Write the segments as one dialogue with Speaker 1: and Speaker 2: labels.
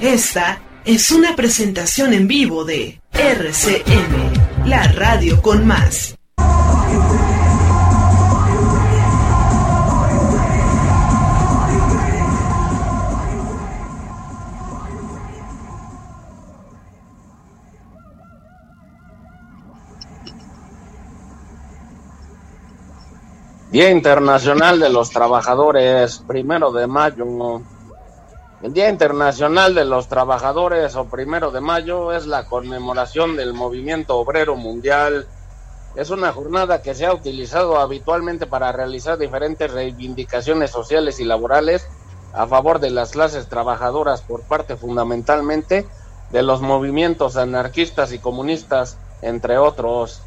Speaker 1: Esta es una presentación en vivo de RCM, la radio con más.
Speaker 2: Día Internacional de los Trabajadores, primero de mayo. El Día Internacional de los Trabajadores o primero de mayo es la conmemoración del movimiento obrero mundial. Es una jornada que se ha utilizado habitualmente para realizar diferentes reivindicaciones sociales y laborales a favor de las clases trabajadoras por parte fundamentalmente de los movimientos anarquistas y comunistas, entre otros.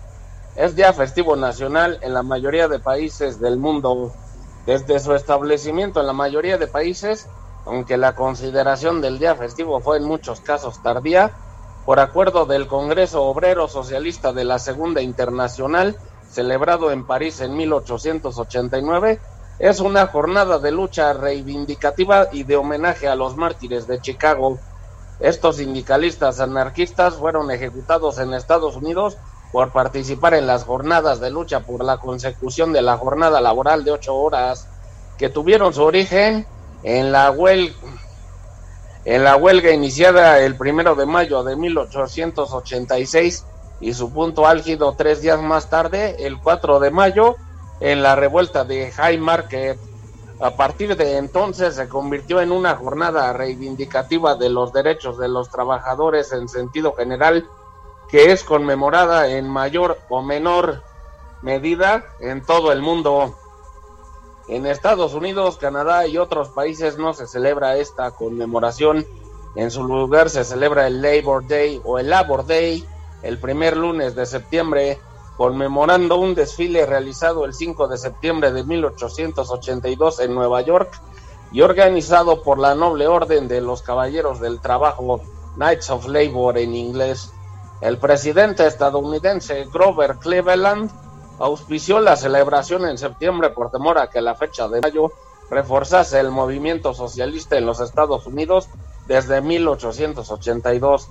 Speaker 2: Es día festivo nacional en la mayoría de países del mundo. Desde su establecimiento en la mayoría de países, aunque la consideración del día festivo fue en muchos casos tardía, por acuerdo del Congreso Obrero Socialista de la Segunda Internacional, celebrado en París en 1889, es una jornada de lucha reivindicativa y de homenaje a los mártires de Chicago. Estos sindicalistas anarquistas fueron ejecutados en Estados Unidos por participar en las jornadas de lucha por la consecución de la jornada laboral de ocho horas que tuvieron su origen en la huelga en la huelga iniciada el primero de mayo de 1886 y su punto álgido tres días más tarde, el 4 de mayo, en la revuelta de High Market. A partir de entonces se convirtió en una jornada reivindicativa de los derechos de los trabajadores en sentido general que es conmemorada en mayor o menor medida en todo el mundo. En Estados Unidos, Canadá y otros países no se celebra esta conmemoración. En su lugar se celebra el Labor Day o el Labor Day el primer lunes de septiembre, conmemorando un desfile realizado el 5 de septiembre de 1882 en Nueva York y organizado por la Noble Orden de los Caballeros del Trabajo, Knights of Labor en inglés. El presidente estadounidense Grover Cleveland auspició la celebración en septiembre por temor a que la fecha de mayo reforzase el movimiento socialista en los Estados Unidos desde 1882.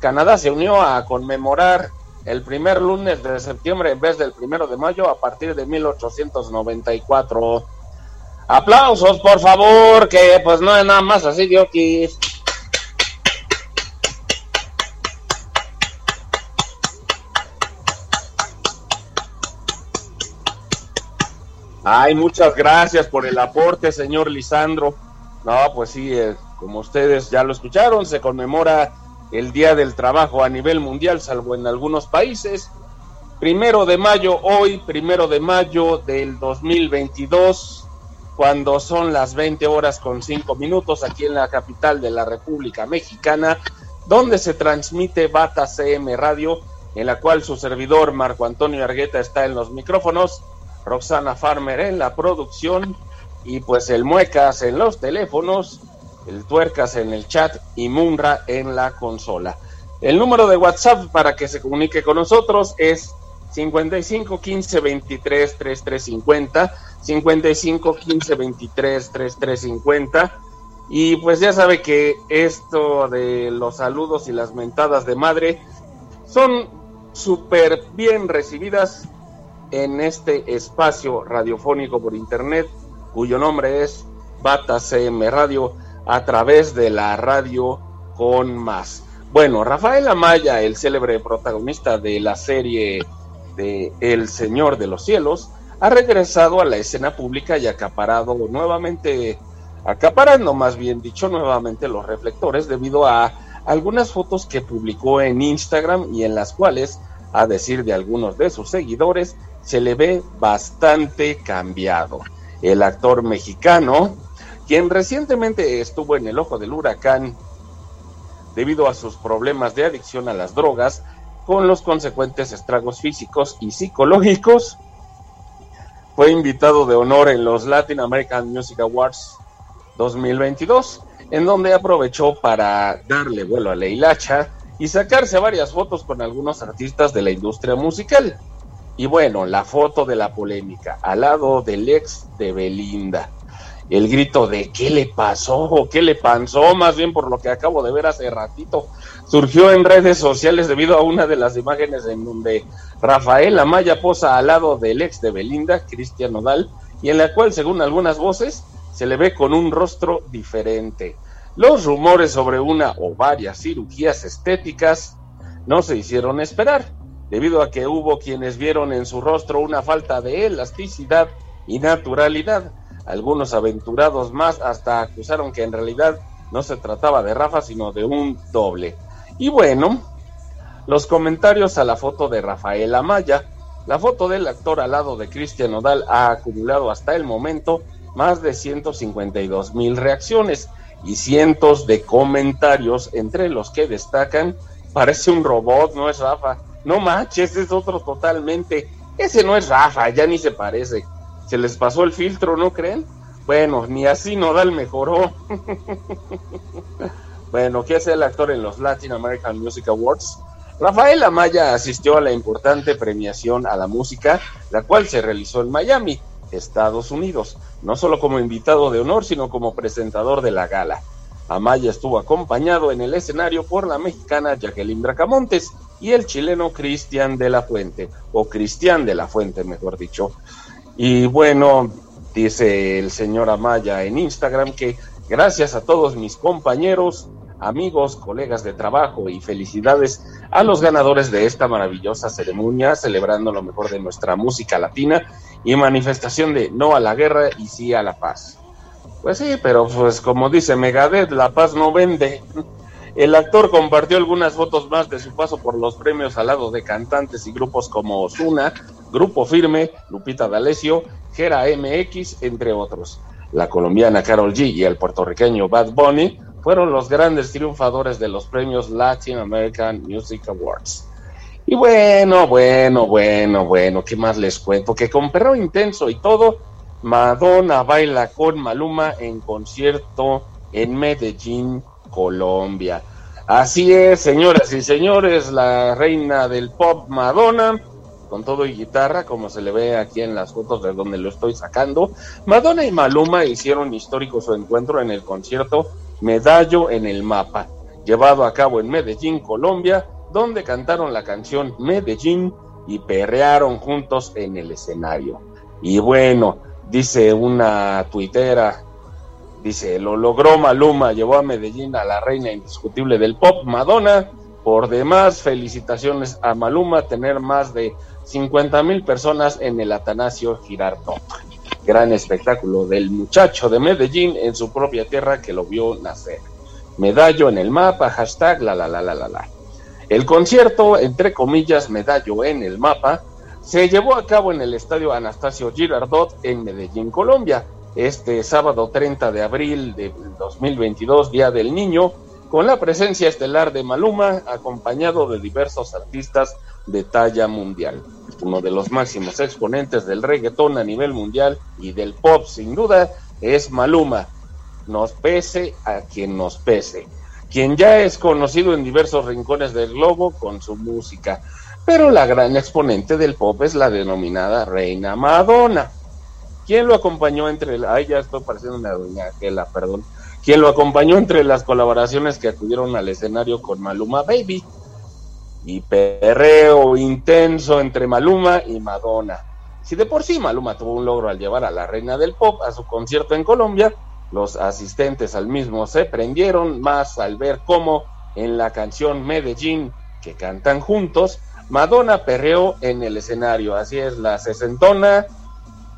Speaker 2: Canadá se unió a conmemorar el primer lunes de septiembre en vez del primero de mayo a partir de 1894. Aplausos, por favor, que pues no es nada más así, Diokis. Ay, muchas gracias por el aporte, señor Lisandro. No, pues sí, eh, como ustedes ya lo escucharon, se conmemora el Día del Trabajo a nivel mundial, salvo en algunos países. Primero de mayo, hoy, primero de mayo del 2022, cuando son las 20 horas con 5 minutos aquí en la capital de la República Mexicana, donde se transmite Bata CM Radio, en la cual su servidor Marco Antonio Argueta está en los micrófonos Roxana Farmer en la producción y pues el Muecas en los teléfonos, el Tuercas en el chat y Munra en la consola. El número de WhatsApp para que se comunique con nosotros es 55 15 23 33 50 55 15 23 33 50 y pues ya sabe que esto de los saludos y las mentadas de madre son súper bien recibidas en este espacio radiofónico por internet, cuyo nombre es Bata CM Radio, a través de la radio con más. Bueno, Rafael Amaya, el célebre protagonista de la serie de El Señor de los Cielos, ha regresado a la escena pública y acaparado nuevamente, acaparando más bien dicho nuevamente los reflectores debido a algunas fotos que publicó en Instagram y en las cuales, a decir de algunos de sus seguidores, se le ve bastante cambiado. El actor mexicano, quien recientemente estuvo en el ojo del huracán debido a sus problemas de adicción a las drogas, con los consecuentes estragos físicos y psicológicos. Fue invitado de honor en los Latin American Music Awards 2022, en donde aprovechó para darle vuelo a la hilacha y sacarse varias fotos con algunos artistas de la industria musical. Y bueno, la foto de la polémica, al lado del ex de Belinda. El grito de ¿qué le pasó? ¿Qué le pasó? Más bien por lo que acabo de ver hace ratito. Surgió en redes sociales debido a una de las imágenes en donde Rafael Amaya posa al lado del ex de Belinda, Cristian Nodal, y en la cual, según algunas voces, se le ve con un rostro diferente. Los rumores sobre una o varias cirugías estéticas no se hicieron esperar, debido a que hubo quienes vieron en su rostro una falta de elasticidad y naturalidad. Algunos aventurados más hasta acusaron que en realidad no se trataba de Rafa, sino de un doble. Y bueno, los comentarios a la foto de Rafael Amaya. La foto del actor al lado de Cristian Nodal ha acumulado hasta el momento más de 152 mil reacciones y cientos de comentarios, entre los que destacan, parece un robot, no es Rafa. No manches, es otro totalmente. Ese no es Rafa, ya ni se parece. Se les pasó el filtro, ¿no creen? Bueno, ni así Nodal mejoró. bueno, ¿qué hace el actor en los Latin American Music Awards? Rafael Amaya asistió a la importante premiación a la música, la cual se realizó en Miami. Estados Unidos, no solo como invitado de honor, sino como presentador de la gala. Amaya estuvo acompañado en el escenario por la mexicana Jacqueline Bracamontes y el chileno Cristian de la Fuente, o Cristian de la Fuente, mejor dicho. Y bueno, dice el señor Amaya en Instagram que gracias a todos mis compañeros, amigos, colegas de trabajo y felicidades a los ganadores de esta maravillosa ceremonia, celebrando lo mejor de nuestra música latina y manifestación de no a la guerra y sí a la paz. Pues sí, pero pues como dice Megadeth, la paz no vende. El actor compartió algunas fotos más de su paso por los premios al lado de cantantes y grupos como Osuna, Grupo Firme, Lupita D'Alessio, Gera MX, entre otros. La colombiana Carol G y el puertorriqueño Bad Bunny fueron los grandes triunfadores de los premios Latin American Music Awards. Y bueno, bueno, bueno, bueno, ¿qué más les cuento? Que con Perro Intenso y todo, Madonna baila con Maluma en concierto en Medellín, Colombia. Así es, señoras y señores, la reina del pop Madonna, con todo y guitarra, como se le ve aquí en las fotos de donde lo estoy sacando. Madonna y Maluma hicieron histórico su encuentro en el concierto Medallo en el Mapa, llevado a cabo en Medellín, Colombia, donde cantaron la canción Medellín y perrearon juntos en el escenario. Y bueno, dice una tuitera, dice, lo logró Maluma, llevó a Medellín a la reina indiscutible del pop, Madonna. Por demás, felicitaciones a Maluma, tener más de 50 mil personas en el Atanasio Girardot gran espectáculo del muchacho de Medellín en su propia tierra que lo vio nacer. Medallo en el mapa, hashtag la la la la la la. El concierto, entre comillas, medallo en el mapa, se llevó a cabo en el estadio Anastasio Girardot en Medellín, Colombia, este sábado 30 de abril de 2022, Día del Niño, con la presencia estelar de Maluma, acompañado de diversos artistas de talla mundial. Uno de los máximos exponentes del reggaetón a nivel mundial y del pop, sin duda, es Maluma. Nos pese a quien nos pese, quien ya es conocido en diversos rincones del globo con su música, pero la gran exponente del pop es la denominada Reina Madonna. ¿Quién lo acompañó entre ya una perdón, quien lo acompañó entre las colaboraciones que acudieron al escenario con Maluma Baby, y perreo intenso entre Maluma y Madonna. Si de por sí Maluma tuvo un logro al llevar a la reina del pop a su concierto en Colombia, los asistentes al mismo se prendieron más al ver cómo en la canción Medellín que cantan juntos, Madonna perreó en el escenario, así es, la sesentona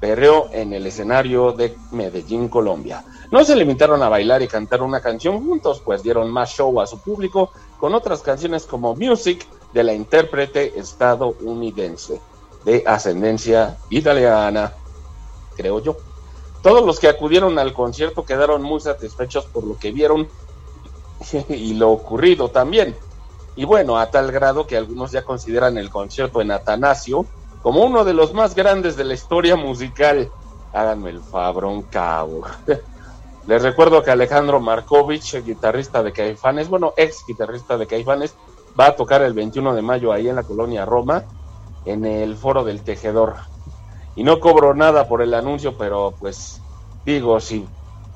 Speaker 2: perreó en el escenario de Medellín, Colombia. No se limitaron a bailar y cantar una canción juntos, pues dieron más show a su público con otras canciones como Music de la intérprete estadounidense de ascendencia italiana, creo yo. Todos los que acudieron al concierto quedaron muy satisfechos por lo que vieron y lo ocurrido también. Y bueno, a tal grado que algunos ya consideran el concierto en Atanasio como uno de los más grandes de la historia musical. Háganme el fabrón cabo. Les recuerdo que Alejandro Markovich, guitarrista de Caifanes, bueno, ex guitarrista de Caifanes, va a tocar el 21 de mayo ahí en la colonia Roma, en el Foro del Tejedor. Y no cobro nada por el anuncio, pero pues digo, si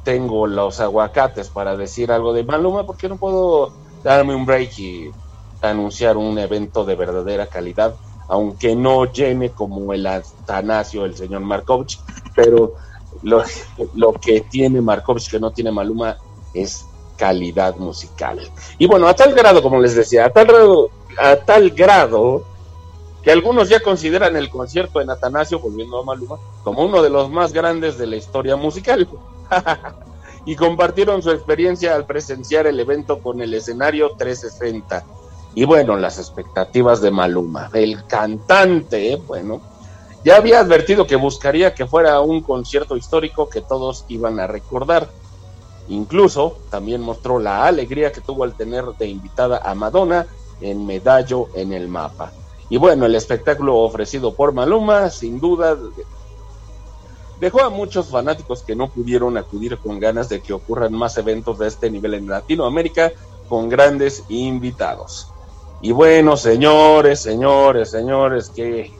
Speaker 2: tengo los aguacates para decir algo de Maluma, ¿por qué no puedo darme un break y anunciar un evento de verdadera calidad? Aunque no llene como el Atanasio, el señor Markovich, pero lo, lo que tiene Markovich que no tiene Maluma es calidad musical. Y bueno, a tal grado, como les decía, a tal grado, a tal grado que algunos ya consideran el concierto en Atanasio, volviendo a Maluma, como uno de los más grandes de la historia musical. y compartieron su experiencia al presenciar el evento con el escenario 360. Y bueno, las expectativas de Maluma. El cantante, bueno, ya había advertido que buscaría que fuera un concierto histórico que todos iban a recordar. Incluso también mostró la alegría que tuvo al tener de invitada a Madonna en Medallo en el mapa. Y bueno, el espectáculo ofrecido por Maluma, sin duda, dejó a muchos fanáticos que no pudieron acudir con ganas de que ocurran más eventos de este nivel en Latinoamérica con grandes invitados. Y bueno, señores, señores, señores, que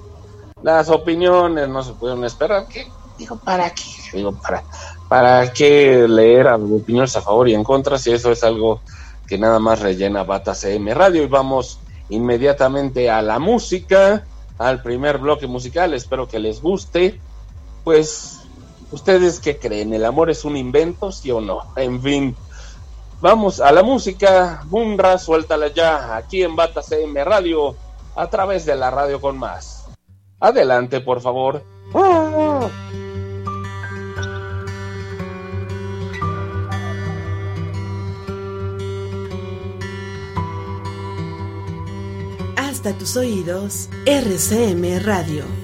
Speaker 2: las opiniones no se pueden esperar. ¿Qué? Digo, ¿para qué? Digo, ¿para, ¿para qué leer opiniones a favor y en contra si eso es algo que nada más rellena Bata CM Radio? Y vamos inmediatamente a la música, al primer bloque musical. Espero que les guste. Pues, ¿ustedes qué creen? ¿El amor es un invento, sí o no? En fin, vamos a la música. Bunra, suéltala ya, aquí en Bata CM Radio, a través de la radio con más. Adelante, por favor.
Speaker 1: Hasta tus oídos, RCM Radio.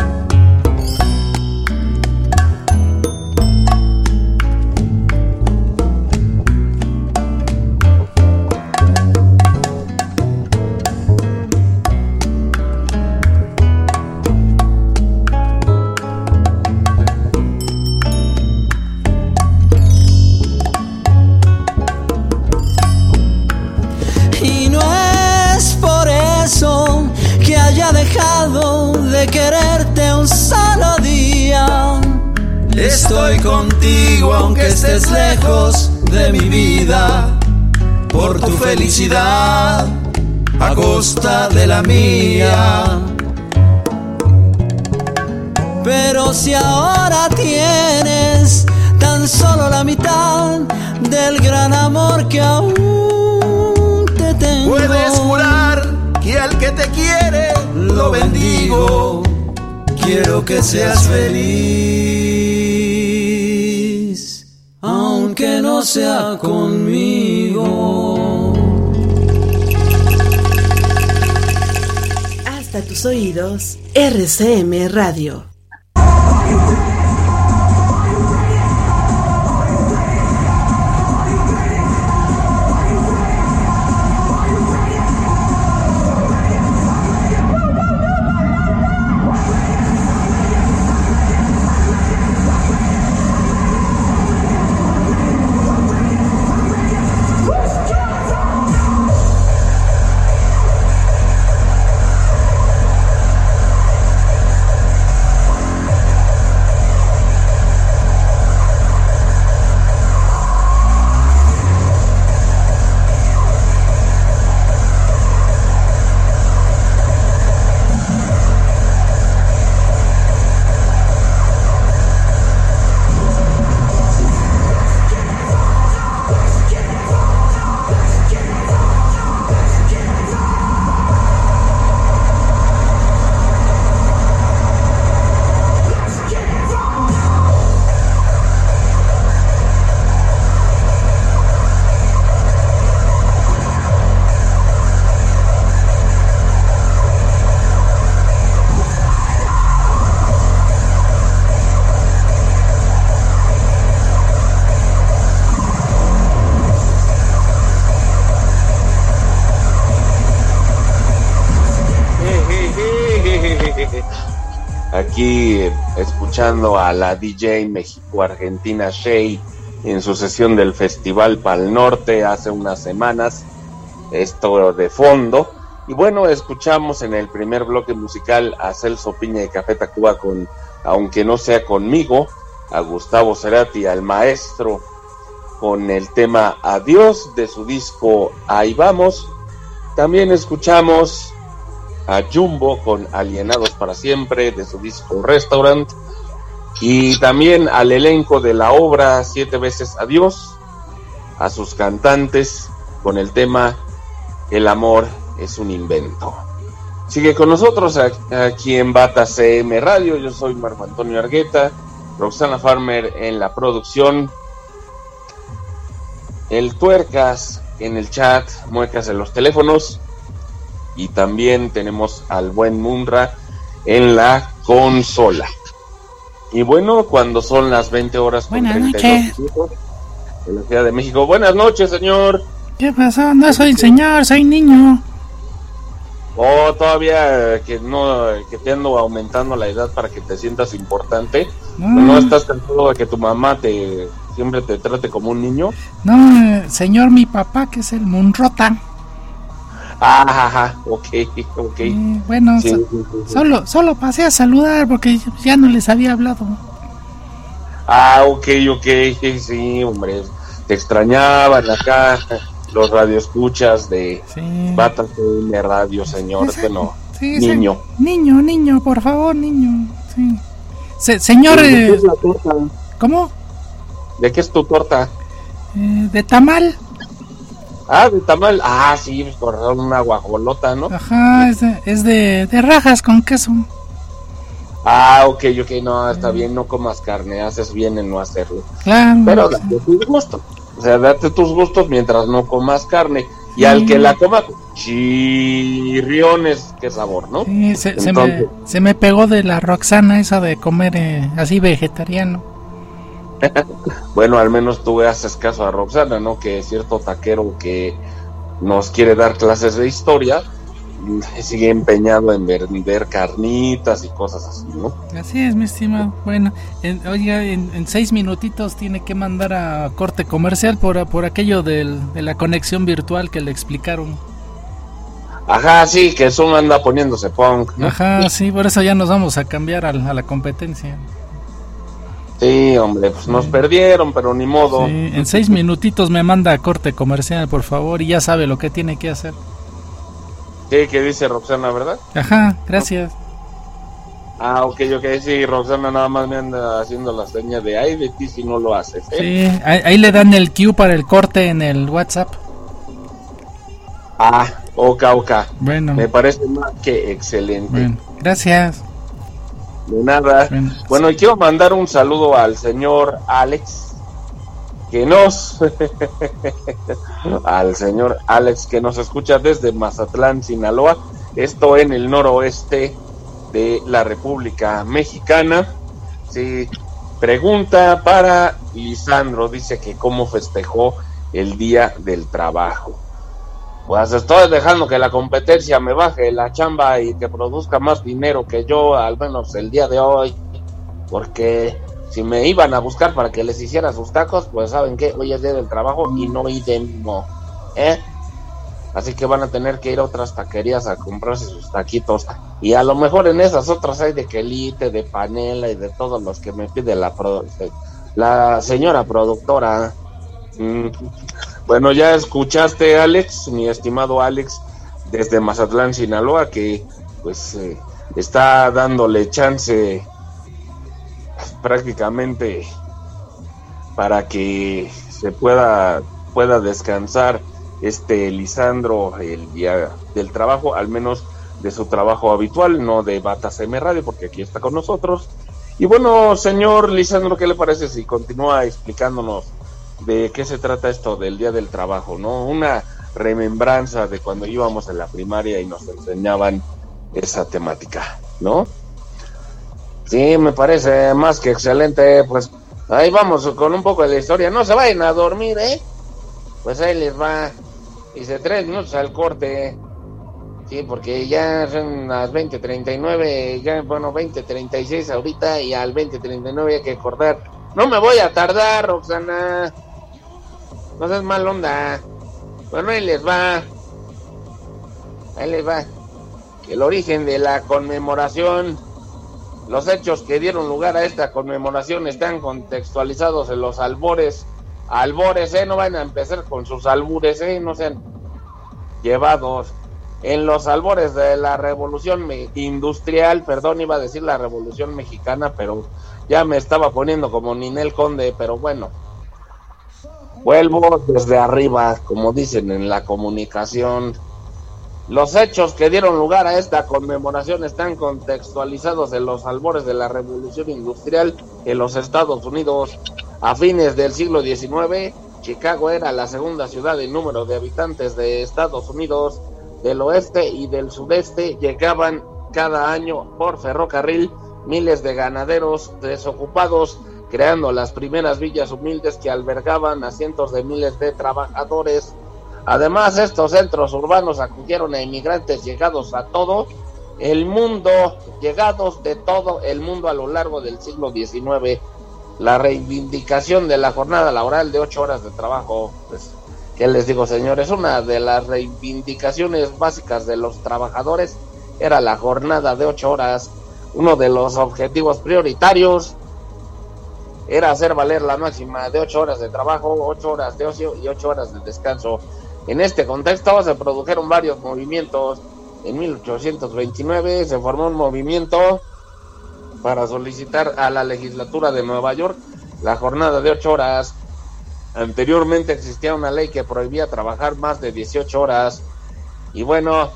Speaker 3: Estés lejos de mi vida, por tu felicidad a costa de la mía.
Speaker 4: Pero si ahora tienes tan solo la mitad del gran amor que aún te tengo,
Speaker 3: puedes jurar que al que te quiere lo bendigo. Quiero que seas feliz, aunque no sea conmigo.
Speaker 5: Hasta tus oídos, RCM Radio.
Speaker 2: A la DJ México-Argentina Shay en su sesión del Festival Pal Norte hace unas semanas, esto de fondo. Y bueno, escuchamos en el primer bloque musical a Celso Piña y Café Tacuba con Aunque no sea conmigo, a Gustavo Cerati, al maestro, con el tema Adiós de su disco Ahí vamos. También escuchamos a Jumbo con Alienados para siempre de su disco Restaurant y también al elenco de la obra Siete veces Adiós, a sus cantantes con el tema El amor es un invento. Sigue con nosotros aquí en Bata CM Radio, yo soy Marco Antonio Argueta Roxana Farmer en la producción, el Tuercas en el chat, Muecas en los teléfonos y también tenemos al buen Munra en la consola. Y bueno, cuando son las 20 horas
Speaker 6: con Buenas noches.
Speaker 2: en la Ciudad de México. Buenas noches, señor.
Speaker 6: ¿Qué pasó? No soy señor, soy niño.
Speaker 2: Oh, todavía que no, que te ando aumentando la edad para que te sientas importante. No, estás cansado de que tu mamá te siempre te trate como un niño.
Speaker 6: No, señor, mi papá que es el Munrota.
Speaker 2: Ah, ajá, ok, ok.
Speaker 6: bueno, solo, solo pasé a saludar porque ya no les había hablado.
Speaker 2: Ah, ok, ok, sí, hombre, te extrañaban acá los radioescuchas de. Bata Radio, señor, bueno, niño.
Speaker 6: niño, niño, por favor, niño, sí. señor... ¿De qué es la torta? ¿Cómo?
Speaker 2: ¿De qué es tu torta?
Speaker 6: Eh, de tamal.
Speaker 2: Ah, de tamal. Ah, sí, por una guajolota, ¿no?
Speaker 6: Ajá, es de, es de, de rajas con queso.
Speaker 2: Ah, ok, ok, no, está bien, no comas carne, haces bien en no hacerlo.
Speaker 6: Claro.
Speaker 2: Pero date tus gustos. O sea, date tus gustos mientras no comas carne. Y al que la coma, chirriones, qué sabor, ¿no?
Speaker 6: Sí, se, se, me, se me pegó de la Roxana esa de comer eh, así vegetariano.
Speaker 2: bueno, al menos tú haces caso a Roxana, ¿no? Que es cierto taquero que nos quiere dar clases de historia sigue empeñado en vender carnitas y cosas así, ¿no?
Speaker 6: Así es, mi estimado. Bueno, en, oiga, en, seis minutitos tiene que mandar a corte comercial por, por aquello de la conexión virtual que le explicaron.
Speaker 2: Ajá, sí, que eso anda poniéndose punk.
Speaker 6: Ajá, sí, por eso ya nos vamos a cambiar a la competencia.
Speaker 2: Sí, hombre, pues nos perdieron, pero ni modo.
Speaker 6: en seis minutitos me manda a corte comercial, por favor, y ya sabe lo que tiene que hacer.
Speaker 2: Sí, que dice Roxana, ¿verdad?
Speaker 6: Ajá, gracias.
Speaker 2: Ah, ok, ok, sí, Roxana nada más me anda haciendo la seña de ay de ti si no lo haces. ¿eh?
Speaker 6: Sí, ahí, le dan el cue para el corte en el WhatsApp.
Speaker 2: Ah, ok, ok. Bueno. Me parece más que excelente.
Speaker 6: Bueno, gracias.
Speaker 2: De nada. Bueno. y quiero mandar un saludo al señor Alex, que nos, al señor Alex, que nos escucha desde Mazatlán, Sinaloa, esto en el noroeste de la República Mexicana. Sí, pregunta para Lisandro, dice que cómo festejó el Día del Trabajo. Pues estoy dejando que la competencia me baje la chamba y que produzca más dinero que yo, al menos el día de hoy. Porque si me iban a buscar para que les hiciera sus tacos, pues saben que hoy es día del trabajo y no idemo. ¿Eh? Así que van a tener que ir a otras taquerías a comprarse sus taquitos. Y a lo mejor en esas otras hay de quelite, de panela y de todos los que me pide la, la señora productora. Mm. Bueno, ya escuchaste, Alex, mi estimado Alex, desde Mazatlán, Sinaloa, que pues eh, está dándole chance prácticamente para que se pueda, pueda descansar este Lisandro el día del trabajo, al menos de su trabajo habitual, no de Batas M Radio, porque aquí está con nosotros. Y bueno, señor Lisandro, ¿qué le parece si continúa explicándonos de qué se trata esto del Día del Trabajo, ¿no? Una remembranza de cuando íbamos en la primaria y nos enseñaban esa temática, ¿no? Sí, me parece más que excelente, pues ahí vamos con un poco de historia. No se vayan a dormir, ¿eh? Pues ahí les va. Dice tres minutos al corte. Sí, porque ya son las 20.39, ya, bueno, 20.36 ahorita y al 20.39 hay que cortar. No me voy a tardar, Roxana. No seas mal onda. Bueno, ahí les va. Ahí les va. El origen de la conmemoración. Los hechos que dieron lugar a esta conmemoración están contextualizados en los albores. Albores, ¿eh? No van a empezar con sus albures, ¿eh? No sean llevados. En los albores de la revolución industrial, perdón, iba a decir la revolución mexicana, pero ya me estaba poniendo como Ninel Conde, pero bueno Vuelvo desde arriba, como dicen en la comunicación. Los hechos que dieron lugar a esta conmemoración están contextualizados en los albores de la revolución industrial en los Estados Unidos. A fines del siglo XIX, Chicago era la segunda ciudad en número de habitantes de Estados Unidos. Del oeste y del sudeste llegaban cada año por ferrocarril miles de ganaderos desocupados, creando las primeras villas humildes que albergaban a cientos de miles de trabajadores. Además, estos centros urbanos acogieron a inmigrantes llegados a todo el mundo, llegados de todo el mundo a lo largo del siglo XIX. La reivindicación de la jornada laboral de ocho horas de trabajo, pues, ¿qué les digo, señores? Una de las reivindicaciones básicas de los trabajadores era la jornada de ocho horas. Uno de los objetivos prioritarios era hacer valer la máxima de ocho horas de trabajo, ocho horas de ocio y ocho horas de descanso. En este contexto se produjeron varios movimientos. En 1829 se formó un movimiento para solicitar a la legislatura de Nueva York la jornada de ocho horas. Anteriormente existía una ley que prohibía trabajar más de 18 horas. Y bueno,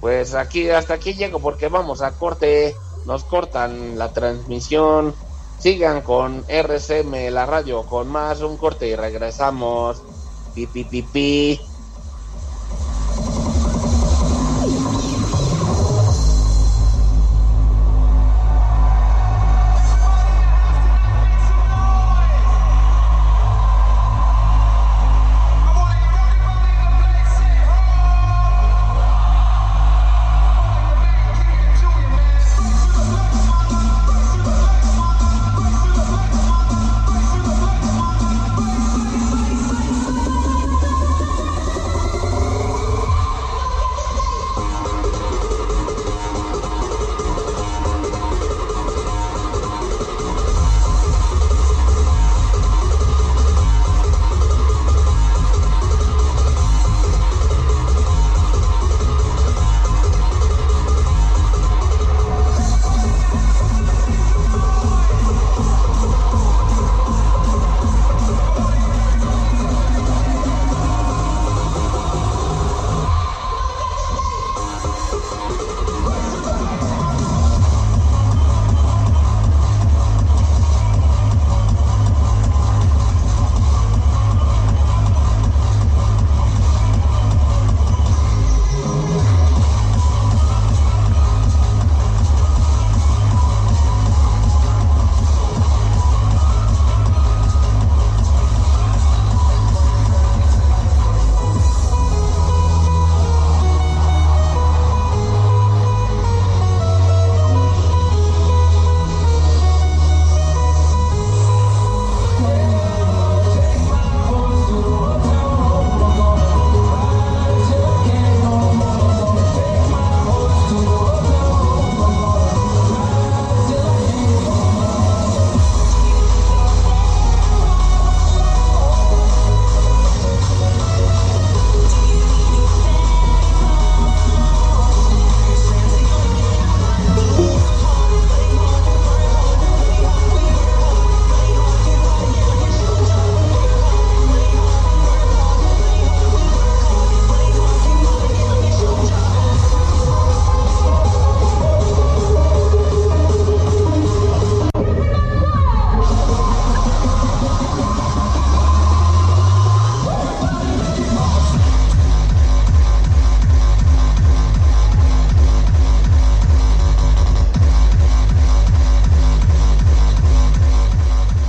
Speaker 2: pues aquí hasta aquí llego porque vamos a corte. Nos cortan la transmisión. Sigan con RCM, la radio, con más un corte y regresamos. Pi, pi.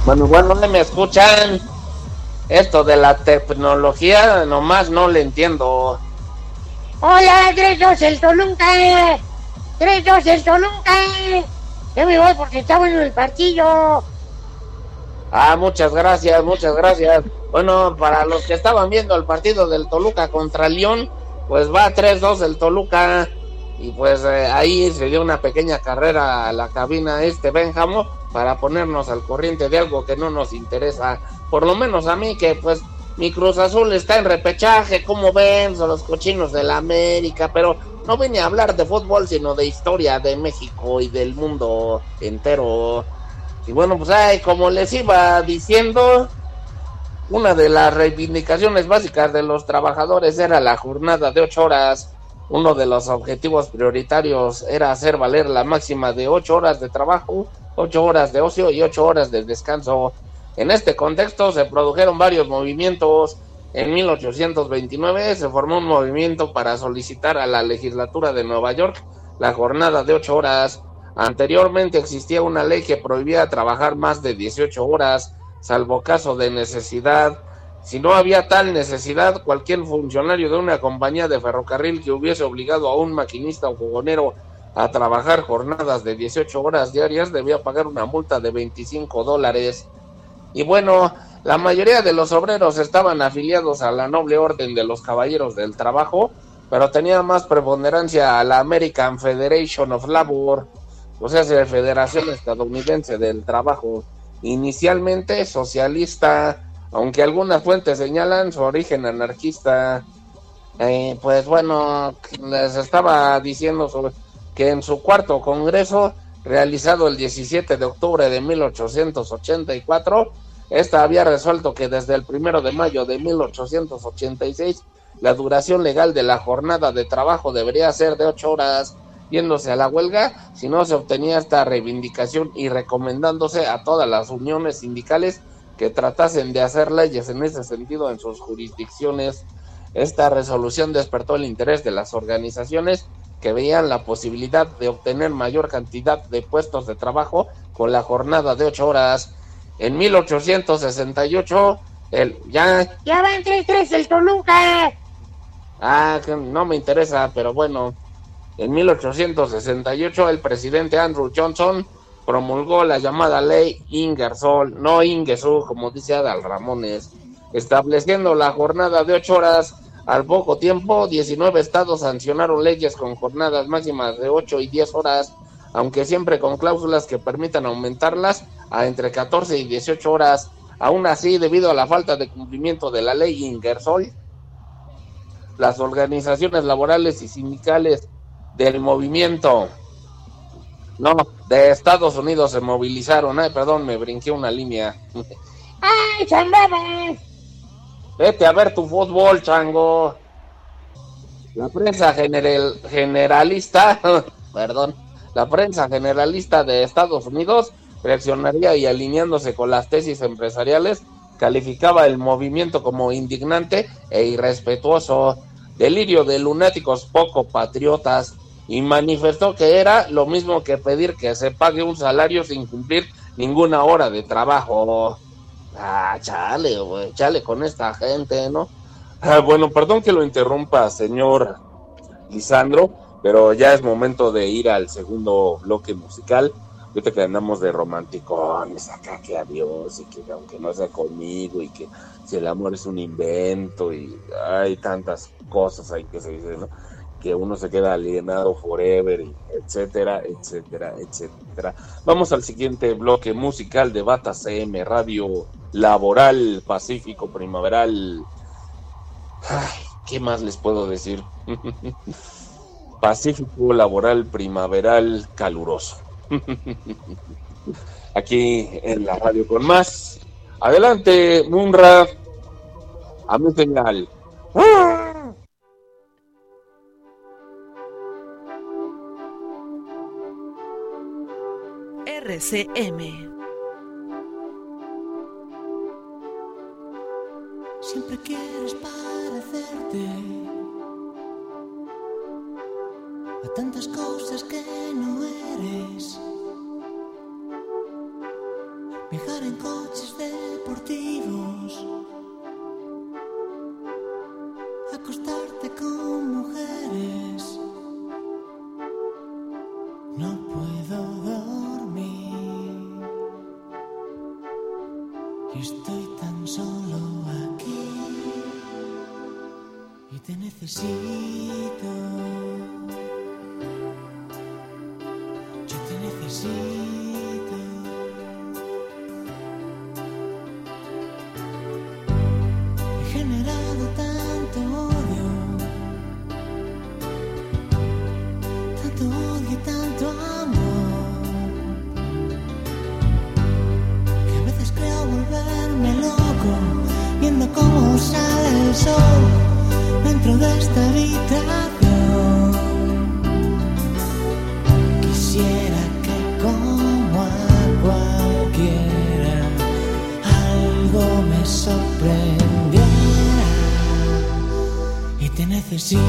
Speaker 2: Bueno, bueno, ¿dónde me escuchan? Esto de la tecnología nomás no le entiendo.
Speaker 7: Hola, 3-2 el Toluca. 3-2 el Toluca. Ya me voy porque está bueno el partido.
Speaker 2: Ah, muchas gracias, muchas gracias. Bueno, para los que estaban viendo el partido del Toluca contra León, pues va 3-2 el Toluca. Y pues eh, ahí se dio una pequeña carrera a la cabina este Benjamo para ponernos al corriente de algo que no nos interesa. Por lo menos a mí que pues mi Cruz Azul está en repechaje, como ven, son los cochinos de la América, pero no vine a hablar de fútbol, sino de historia de México y del mundo entero. Y bueno, pues ay, como les iba diciendo, una de las reivindicaciones básicas de los trabajadores era la jornada de ocho horas. Uno de los objetivos prioritarios era hacer valer la máxima de ocho horas de trabajo, ocho horas de ocio y ocho horas de descanso. En este contexto se produjeron varios movimientos. En 1829 se formó un movimiento para solicitar a la legislatura de Nueva York la jornada de ocho horas. Anteriormente existía una ley que prohibía trabajar más de 18 horas, salvo caso de necesidad si no había tal necesidad, cualquier funcionario de una compañía de ferrocarril que hubiese obligado a un maquinista o fogonero a trabajar jornadas de 18 horas diarias debía pagar una multa de 25 dólares. Y bueno, la mayoría de los obreros estaban afiliados a la noble orden de los caballeros del trabajo, pero tenía más preponderancia a la American Federation of Labor, o sea, la Federación Estadounidense del Trabajo, inicialmente socialista aunque algunas fuentes señalan su origen anarquista. Eh, pues bueno, les estaba diciendo sobre que en su cuarto congreso, realizado el 17 de octubre de 1884, esta había resuelto que desde el primero de mayo de 1886 la duración legal de la jornada de trabajo debería ser de ocho horas, yéndose a la huelga si no se obtenía esta reivindicación y recomendándose a todas las uniones sindicales que tratasen de hacer leyes en ese sentido en sus jurisdicciones. Esta resolución despertó el interés de las organizaciones que veían la posibilidad de obtener mayor cantidad de puestos de trabajo con la jornada de ocho horas. En 1868, el ya.
Speaker 7: Ya va en 3-3 el Toluca.
Speaker 2: Ah, no me interesa, pero bueno. En 1868, el presidente Andrew Johnson promulgó la llamada ley Ingersoll, no Ingesú, como dice Adal Ramones, estableciendo la jornada de ocho horas. Al poco tiempo, 19 estados sancionaron leyes con jornadas máximas de 8 y 10 horas, aunque siempre con cláusulas que permitan aumentarlas a entre 14 y 18 horas. Aún así, debido a la falta de cumplimiento de la ley Ingersoll, las organizaciones laborales y sindicales del movimiento no, de Estados Unidos se movilizaron. Ay, perdón, me brinqué una línea.
Speaker 7: ¡Ay, changaba!
Speaker 2: Vete a ver tu fútbol, chango. La prensa general, generalista, perdón, la prensa generalista de Estados Unidos reaccionaría y alineándose con las tesis empresariales, calificaba el movimiento como indignante e irrespetuoso, delirio de lunáticos poco patriotas, y manifestó que era lo mismo que pedir que se pague un salario sin cumplir ninguna hora de trabajo. Ah, chale, chale con esta gente, ¿no? Ah, bueno, perdón que lo interrumpa, señor Lisandro, pero ya es momento de ir al segundo bloque musical. Ahorita que andamos de romanticones acá, que adiós, y que aunque no sea conmigo, y que si el amor es un invento, y hay tantas cosas ahí que se dicen, ¿no? Que uno se queda alienado forever, etcétera, etcétera, etcétera. Vamos al siguiente bloque musical de Bata CM Radio Laboral Pacífico Primaveral. ¿Qué más les puedo decir? Pacífico Laboral Primaveral Caluroso. Aquí en la radio con más. Adelante, Munra. A mi señal.
Speaker 8: Siempre quieres parecerte a tantas cosas que no eres. Viajar en coches deportivos. Acostarte con mujeres. No puedo estoy tan solo aquí. Y te necesito. Yo te necesito. Como sale el sol dentro de esta habitación.
Speaker 1: Quisiera que como a cualquiera algo me sorprendiera y te necesito.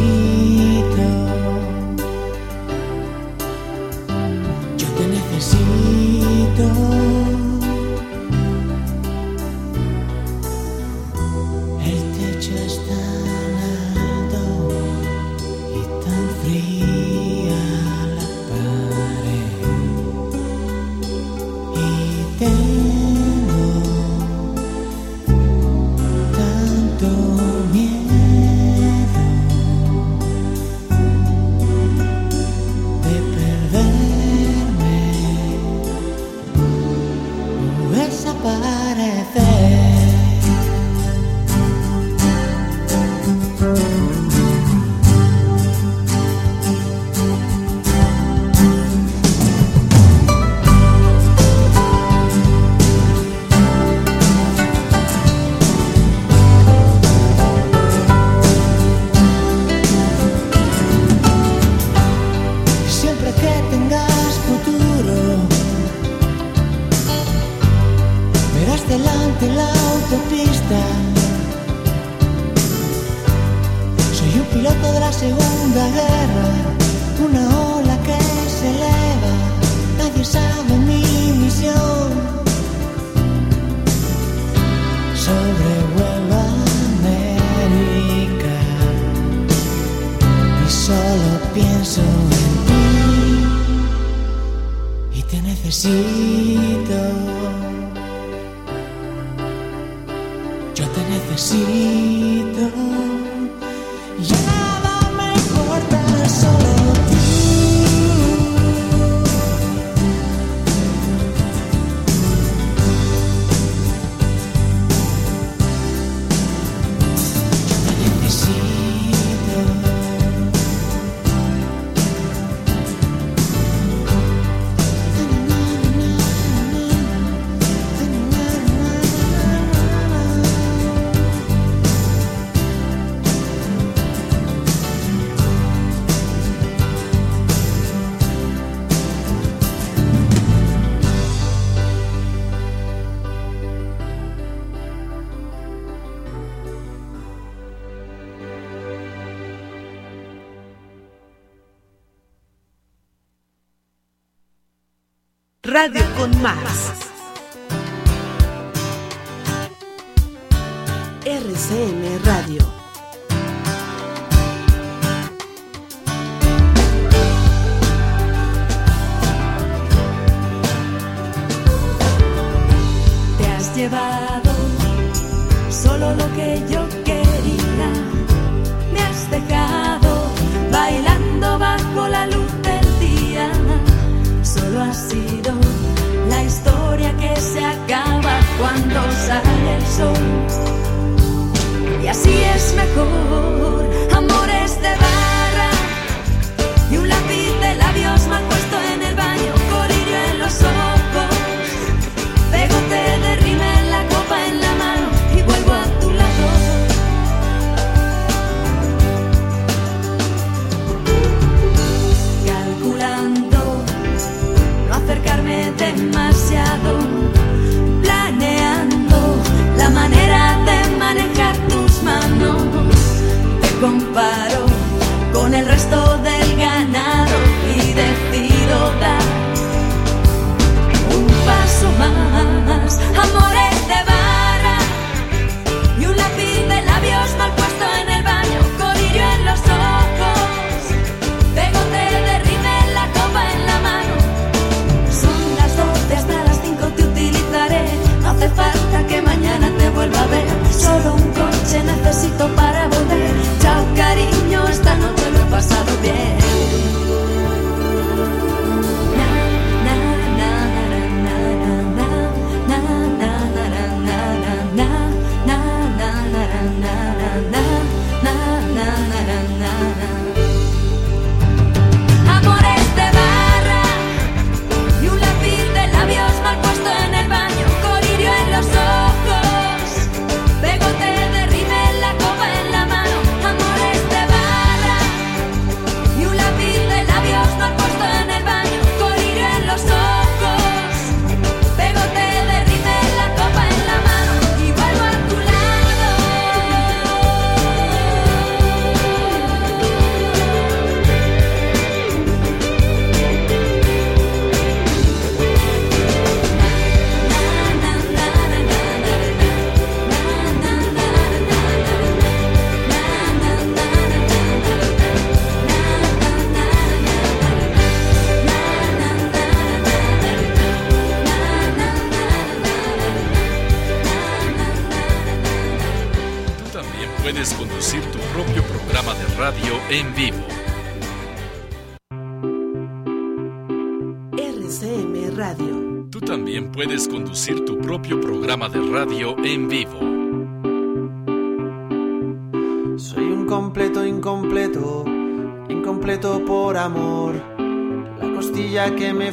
Speaker 8: amar.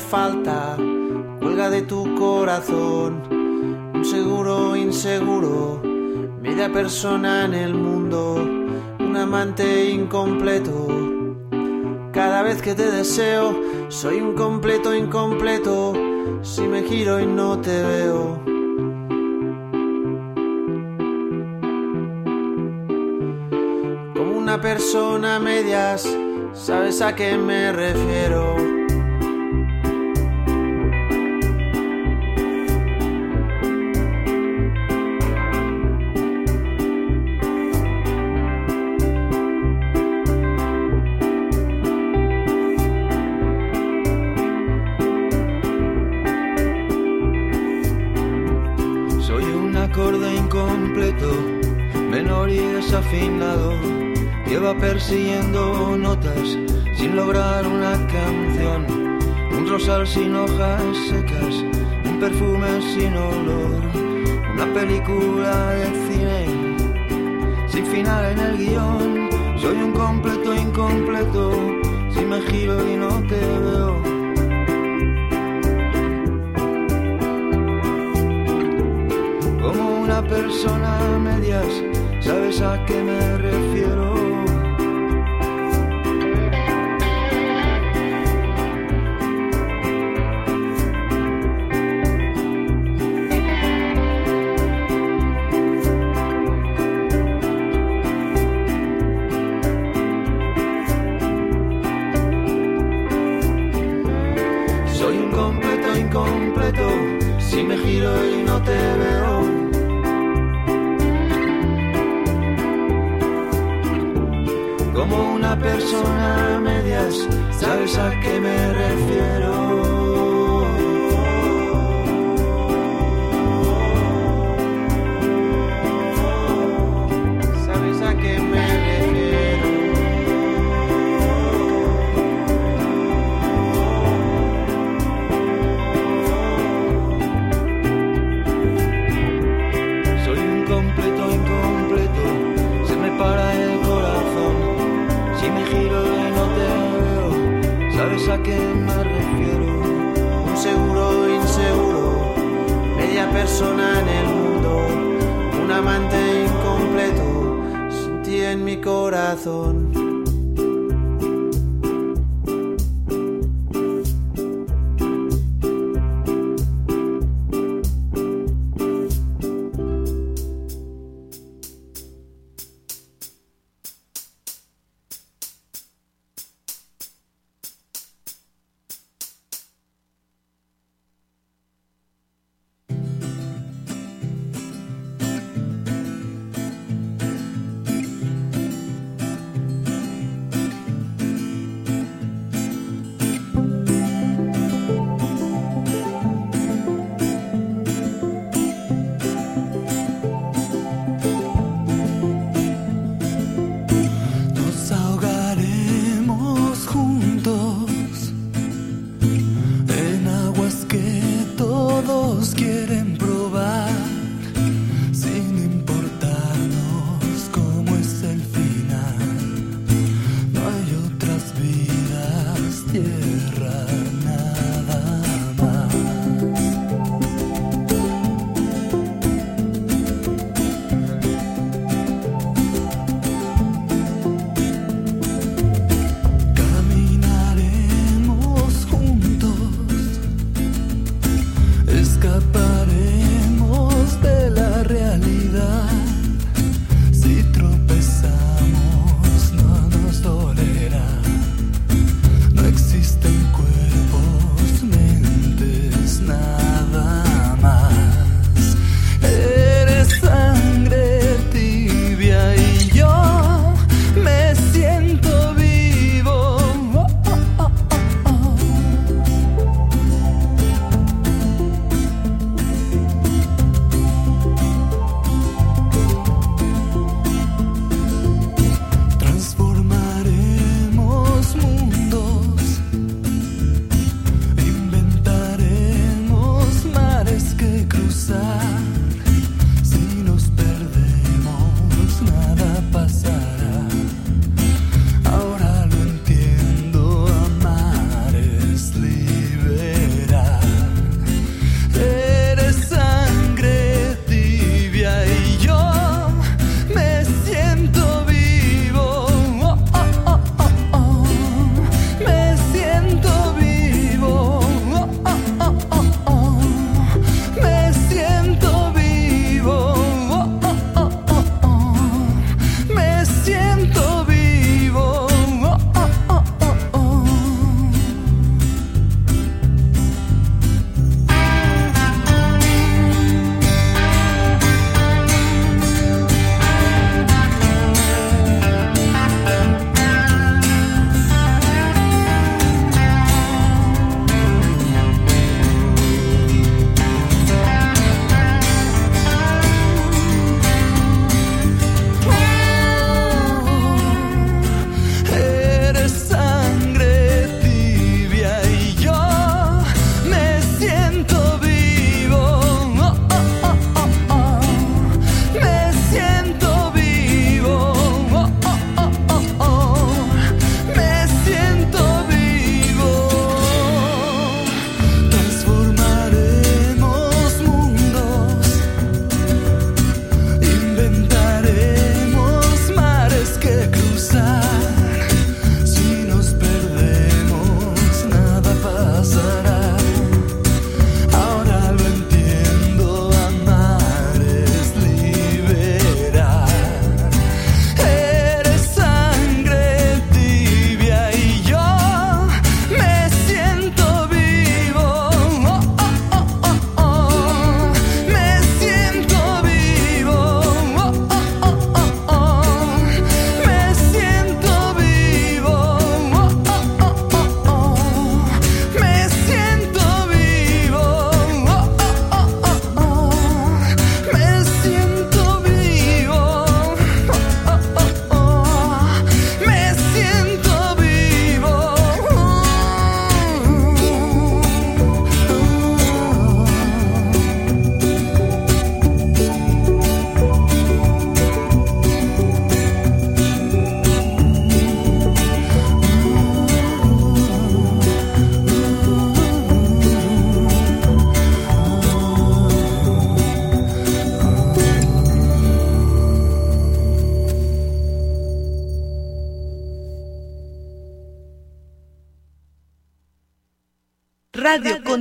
Speaker 8: Falta cuelga de tu corazón. Un seguro inseguro, media persona en el mundo, un amante incompleto. Cada vez que te deseo, soy un completo incompleto. Si me giro y no te veo. Como una persona a medias, ¿sabes a qué me refiero?
Speaker 9: Sin hojas secas, un perfume sin olor, una película de cine sin final en el guion. Soy un completo incompleto, si me giro y no te veo. como una persona a medias, ¿sabes a qué me refiero?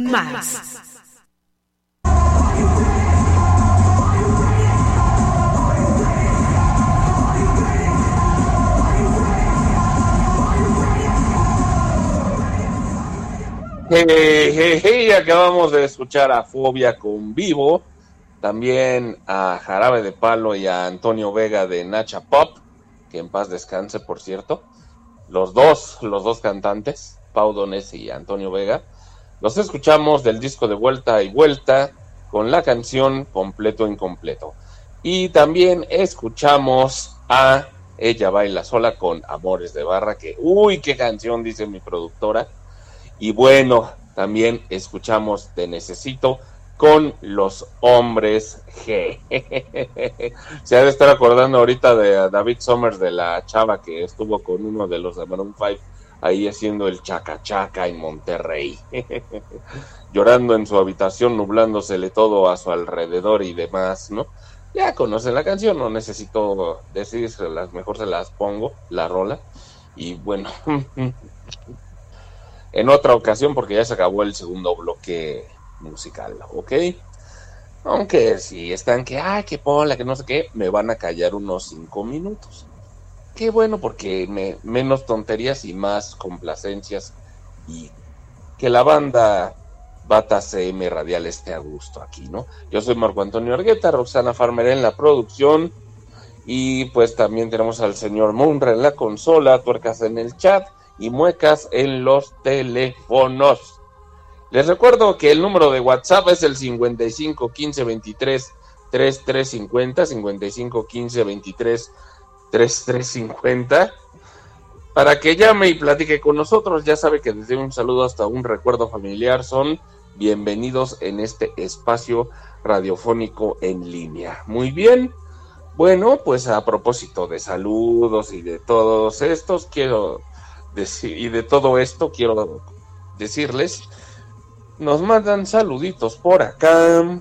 Speaker 1: Más.
Speaker 2: Hey, hey, acabamos de escuchar a Fobia con Vivo, también a Jarabe de Palo y a Antonio Vega de Nacha Pop, que en paz descanse, por cierto. Los dos, los dos cantantes, Pau Donés y Antonio Vega. Los escuchamos del disco de Vuelta y Vuelta con la canción Completo Incompleto. Y también escuchamos a Ella Baila Sola con Amores de Barra, que, uy, qué canción, dice mi productora y bueno, también escuchamos Te Necesito con los hombres G. Se ha de estar acordando ahorita de David Somers, de la chava que estuvo con uno de los de Maroon 5 ahí haciendo el chaca chaca en Monterrey. Llorando en su habitación, nublándosele todo a su alrededor y demás, ¿no? Ya conocen la canción, no necesito decírselas, mejor se las pongo, la rola. Y bueno, en otra ocasión porque ya se acabó el segundo bloque musical, ¿ok? Aunque si están que, ay, que pola, que no sé qué, me van a callar unos cinco minutos. Qué bueno porque me, menos tonterías y más complacencias y que la banda Bata CM Radial esté a gusto aquí, ¿no? Yo soy Marco Antonio Argueta, Roxana Farmer en la producción y pues también tenemos al señor Munra en la consola, tuercas en el chat y muecas en los teléfonos. Les recuerdo que el número de WhatsApp es el 55 15 23 3350, 55 15 23 3350, para que llame y platique con nosotros. Ya sabe que desde un saludo hasta un recuerdo familiar son bienvenidos en este espacio radiofónico en línea. Muy bien. Bueno, pues a propósito de saludos y de todos estos, quiero y de todo esto quiero decirles, nos mandan saluditos por acá,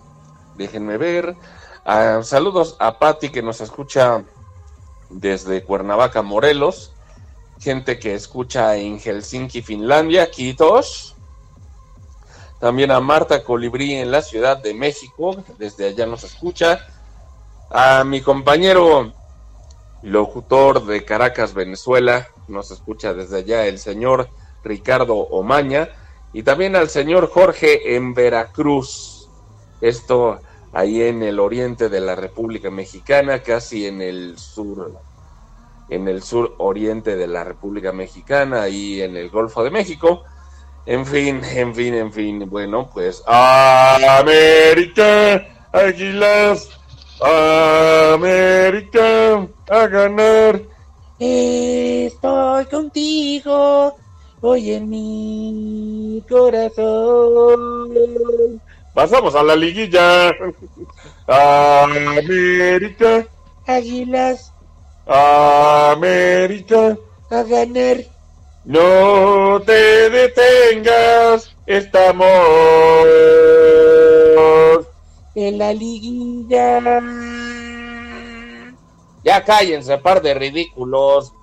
Speaker 2: déjenme ver, ah, saludos a Patti que nos escucha desde Cuernavaca, Morelos, gente que escucha en Helsinki, Finlandia, Quitos, también a Marta Colibrí en la Ciudad de México, desde allá nos escucha, a mi compañero locutor de Caracas, Venezuela, nos escucha desde allá el señor Ricardo Omaña. Y también al señor Jorge en Veracruz. Esto ahí en el oriente de la República Mexicana, casi en el sur, en el sur oriente de la República Mexicana, ahí en el Golfo de México. En fin, en fin, en fin. Bueno, pues América, Águilas, América, a ganar.
Speaker 5: Estoy contigo, hoy en mi corazón.
Speaker 2: Pasamos a la liguilla. América.
Speaker 5: Águilas.
Speaker 2: América.
Speaker 5: A ganar.
Speaker 2: No te detengas. Estamos
Speaker 5: en la liguilla.
Speaker 2: Ya cállense, par de ridículos.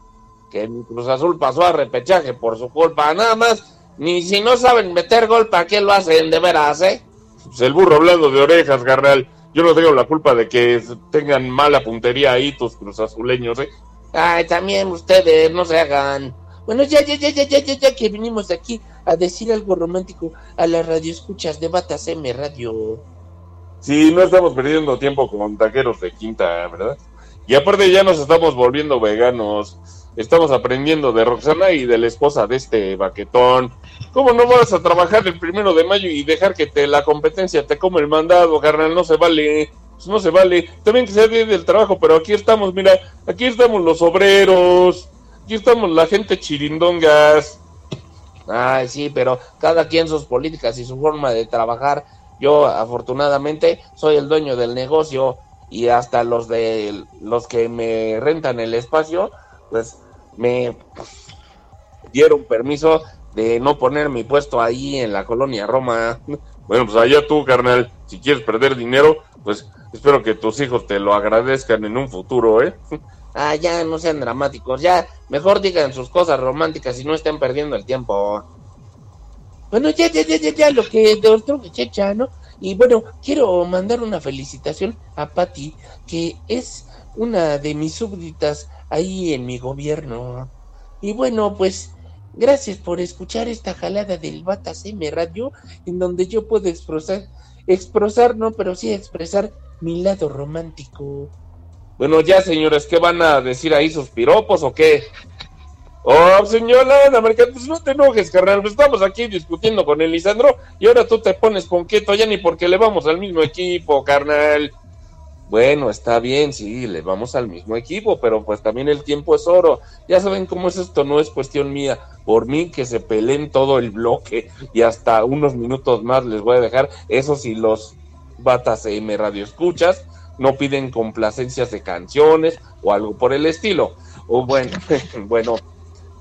Speaker 2: Que mi Cruz Azul pasó a repechaje por su culpa. Nada más, ni si no saben meter gol, ¿para qué lo hacen de veras, eh? Pues el burro hablando de orejas, carnal. Yo no tengo la culpa de que tengan mala puntería ahí tus cruzazuleños, ¿eh?
Speaker 5: Ay, también ustedes, no se hagan. Bueno, ya, ya, ya, ya, ya, ya, ya que vinimos aquí a decir algo romántico a la radio escuchas de Batas M Radio.
Speaker 2: Sí, no estamos perdiendo tiempo con taqueros de quinta, ¿verdad? Y aparte ya nos estamos volviendo veganos. Estamos aprendiendo de Roxana y de la esposa de este baquetón. ¿Cómo no vas a trabajar el primero de mayo y dejar que te la competencia te come el mandado, carnal? No se vale. Pues no se vale. También que sea día del trabajo, pero aquí estamos, mira, aquí estamos los obreros. Aquí estamos la gente chirindongas.
Speaker 5: Ay, sí, pero cada quien sus políticas y su forma de trabajar. Yo, afortunadamente, soy el dueño del negocio y hasta los de los que me rentan el espacio, pues me dieron permiso de no poner mi puesto ahí en la colonia Roma.
Speaker 2: Bueno, pues allá tú, carnal, si quieres perder dinero, pues espero que tus hijos te lo agradezcan en un futuro, ¿eh?
Speaker 5: Ah, ya no sean dramáticos, ya mejor digan sus cosas románticas y no estén perdiendo el tiempo. Bueno, ya, ya, ya, ya, ya, lo que de otro checha, ¿no? Y bueno, quiero mandar una felicitación a Patti, que es una de mis súbditas ahí en mi gobierno. Y bueno, pues gracias por escuchar esta jalada del Batas M Radio, en donde yo puedo expresar, expresar, no, pero sí expresar mi lado romántico.
Speaker 2: Bueno, ya, señores, ¿qué van a decir ahí sus piropos o qué? Oh, señora Ana pues no te enojes, carnal. Pues estamos aquí discutiendo con el Lisandro y ahora tú te pones ponqueto ya ni porque le vamos al mismo equipo, carnal. Bueno, está bien, sí, le vamos al mismo equipo, pero pues también el tiempo es oro. Ya saben cómo es esto, no es cuestión mía. Por mí que se peleen todo el bloque y hasta unos minutos más les voy a dejar. Eso si los batas M radio escuchas, no piden complacencias de canciones o algo por el estilo. O bueno, bueno,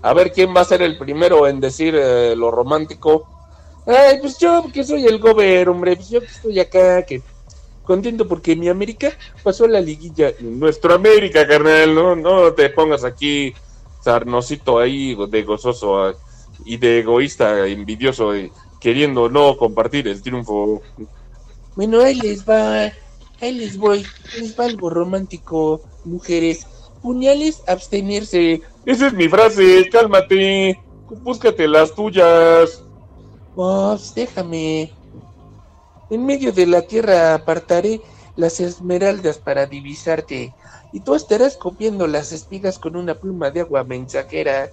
Speaker 2: a ver quién va a ser el primero en decir eh, lo romántico. Ay, pues yo que soy el gober, hombre, pues yo que estoy acá, que contento porque mi América pasó la liguilla. Nuestro América, carnal, no, no te pongas aquí sarnosito ahí de gozoso ah, y de egoísta, envidioso, y queriendo no compartir el triunfo.
Speaker 5: Bueno, ahí les va, ahí les voy, les va algo romántico, mujeres. Puñales, abstenerse.
Speaker 2: Esa es mi frase, cálmate. Búscate las tuyas.
Speaker 5: Pues déjame. En medio de la tierra apartaré las esmeraldas para divisarte, y tú estarás copiando las espigas con una pluma de agua mensajera.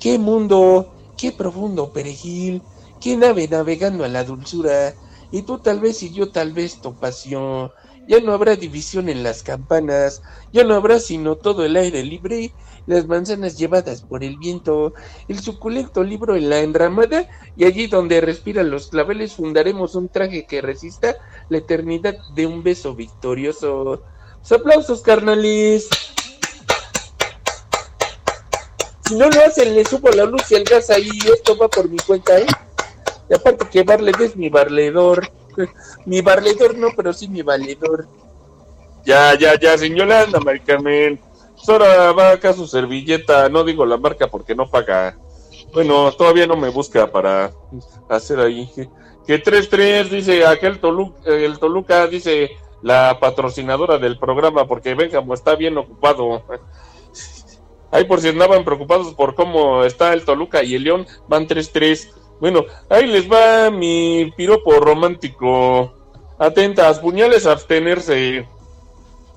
Speaker 5: ¡Qué mundo! ¡Qué profundo perejil! ¡Qué nave navegando a la dulzura! Y tú tal vez y yo tal vez tu pasión ya no habrá división en las campanas, ya no habrá sino todo el aire libre, las manzanas llevadas por el viento, el suculento libro en la enramada, y allí donde respiran los claveles fundaremos un traje que resista la eternidad de un beso victorioso. aplausos, carnales. Si no lo hacen, le subo la luz y el gas ahí, esto va por mi cuenta, ¿eh? Y aparte que Barlet es mi barledor. mi valedor no, pero sí mi valedor.
Speaker 2: Ya, ya, ya, señora Maricarmen. Ahora va acá su servilleta, no digo la marca porque no paga. Bueno, todavía no me busca para hacer ahí. Que 3-3 dice aquel Toluca, el Toluca, dice la patrocinadora del programa, porque venga, está bien ocupado. Ahí por si andaban preocupados por cómo está el Toluca y el León, van 3-3. Bueno, ahí les va mi piropo romántico. Atentas, puñales abstenerse.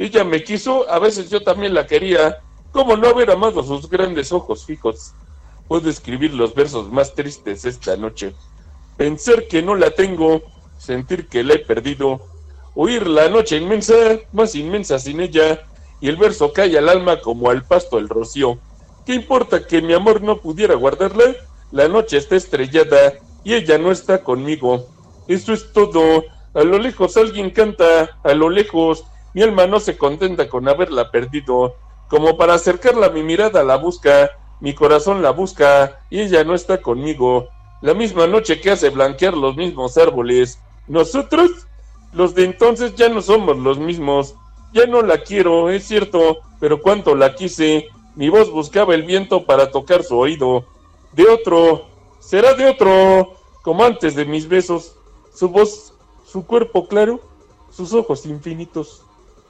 Speaker 2: Ella me quiso, a veces yo también la quería, como no haber amado sus grandes ojos fijos. Puedo escribir los versos más tristes esta noche. Pensar que no la tengo, sentir que la he perdido, oír la noche inmensa, más inmensa sin ella, y el verso cae al alma como al pasto el rocío. ¿Qué importa que mi amor no pudiera guardarla? La noche está estrellada y ella no está conmigo. Eso es todo. A lo lejos alguien canta, a lo lejos mi alma no se contenta con haberla perdido. Como para acercarla mi mirada la busca, mi corazón la busca y ella no está conmigo. La misma noche que hace blanquear los mismos árboles. Nosotros, los de entonces, ya no somos los mismos. Ya no la quiero, es cierto, pero cuánto la quise. Mi voz buscaba el viento para tocar su oído. De otro, será de otro, como antes de mis besos, su voz, su cuerpo claro, sus ojos infinitos.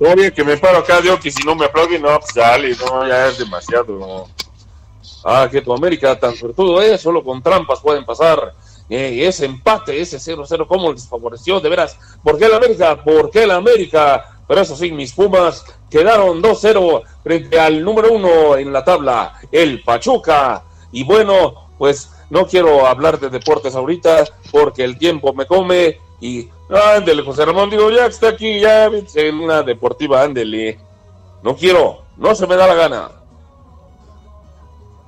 Speaker 2: Todavía que me paro acá, digo que si no me aplauden, no, pues dale, no, ya es demasiado. Ah, que tu América tan todo, eh, solo con trampas pueden pasar. eh, ese empate, ese 0-0, ¿cómo les favoreció? De veras, ¿por qué el América? ¿Por qué el América? Pero eso sí, mis Pumas quedaron 2-0 frente al número uno en la tabla, el Pachuca. Y bueno, pues no quiero hablar de deportes ahorita porque el tiempo me come y ándele, José Ramón, digo, ya está aquí, ya en una deportiva, ándele. No quiero, no se me da la gana.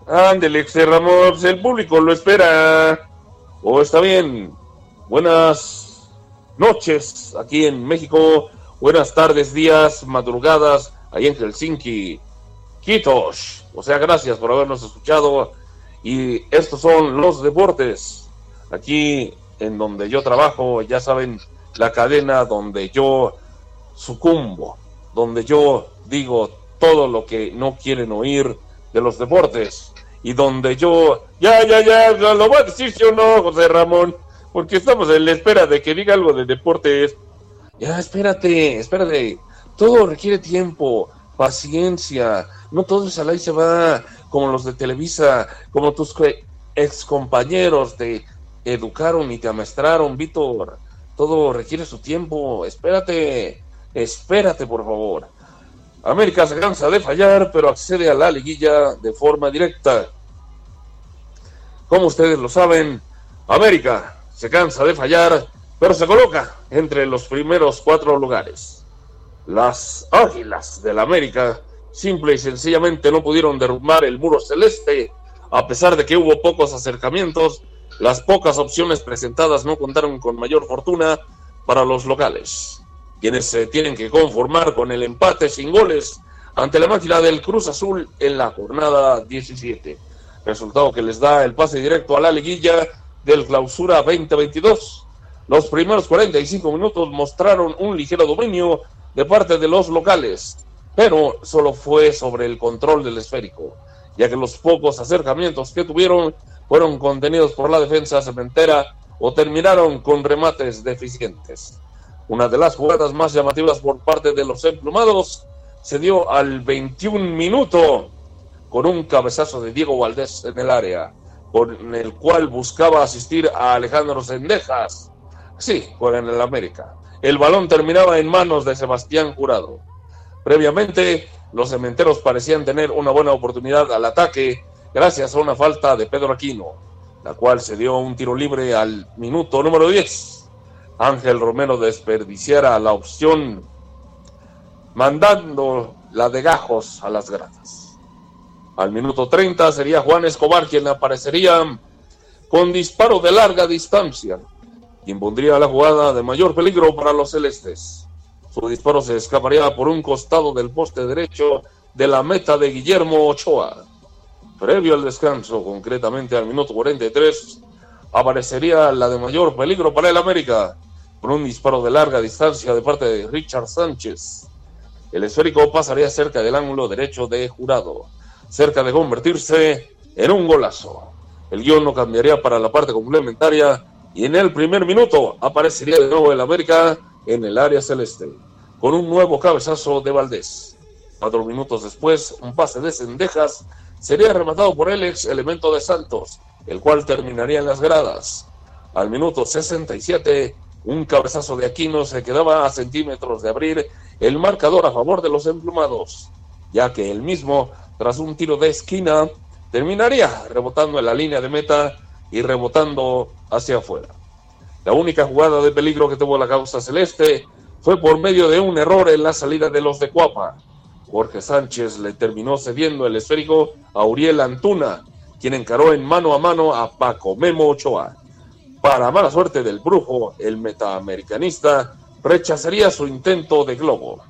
Speaker 2: Ándele, José Ramón, pues el público lo espera. O está bien. Buenas noches aquí en México. Buenas tardes, días, madrugadas, ahí en Helsinki. Quitos. O sea, gracias por habernos escuchado. Y estos son los deportes. Aquí en donde yo trabajo, ya saben, la cadena donde yo sucumbo, donde yo digo todo lo que no quieren oír de los deportes y donde yo, ya, ya, ya, lo voy a decir si o no, José Ramón, porque estamos en la espera de que diga algo de deportes. Ya, espérate, espérate, todo requiere tiempo, paciencia, no todo es al se va como los de Televisa, como tus ex compañeros te educaron y te amestraron, Víctor. Todo requiere su tiempo. Espérate, espérate, por favor. América se cansa de fallar, pero accede a la liguilla de forma directa. Como ustedes lo saben, América se cansa de fallar, pero se coloca entre los primeros cuatro lugares. Las Águilas del América simple y sencillamente no pudieron derrumbar el muro celeste, a pesar de que hubo pocos acercamientos, las pocas opciones presentadas no contaron con mayor fortuna para los locales quienes se tienen que conformar con el empate sin goles ante la máquina del Cruz Azul en la jornada 17. Resultado que les da el pase directo a la liguilla del clausura 2022. Los primeros 45 minutos mostraron un ligero dominio de parte de los locales, pero solo fue sobre el control del esférico, ya que los pocos acercamientos que tuvieron fueron contenidos por la defensa cementera o terminaron con remates deficientes. Una de las jugadas más llamativas por parte de los emplumados se dio al 21 minuto con un cabezazo de Diego Valdés en el área, con el cual buscaba asistir a Alejandro Sendejas. Sí, juega en el América. El balón terminaba en manos de Sebastián Jurado. Previamente, los cementeros parecían tener una buena oportunidad al ataque gracias a una falta de Pedro Aquino, la cual se dio un tiro libre al minuto número 10. Ángel Romero desperdiciara la opción mandando la de gajos a las gradas. Al minuto 30 sería Juan Escobar quien aparecería con disparo de larga distancia, quien pondría la jugada de mayor peligro para los celestes. Su disparo se escaparía por un costado del poste derecho de la meta de Guillermo Ochoa. Previo al descanso, concretamente al minuto 43, aparecería la de mayor peligro para el América, con un disparo de larga distancia de parte de Richard Sánchez. El esférico pasaría cerca del ángulo derecho de Jurado, cerca de convertirse en un golazo. El guion no cambiaría para la parte complementaria y en el primer minuto aparecería de nuevo el América en el área celeste, con un nuevo cabezazo de Valdés. Cuatro minutos después, un pase de Cendejas sería rematado por el ex elemento de Santos, el cual terminaría en las gradas. Al minuto 67, un cabezazo de Aquino se quedaba a centímetros de abrir el marcador a favor de los emplumados, ya que el mismo, tras un tiro de esquina, terminaría rebotando en la línea de meta y rebotando hacia afuera. La única jugada de peligro que tuvo la causa celeste fue por medio de un error en la salida de los de Cuapa. Jorge Sánchez le terminó cediendo el esférico a Uriel Antuna, quien encaró en mano a mano a Paco Memo Ochoa. Para mala suerte del brujo, el metaamericanista rechazaría su intento de globo.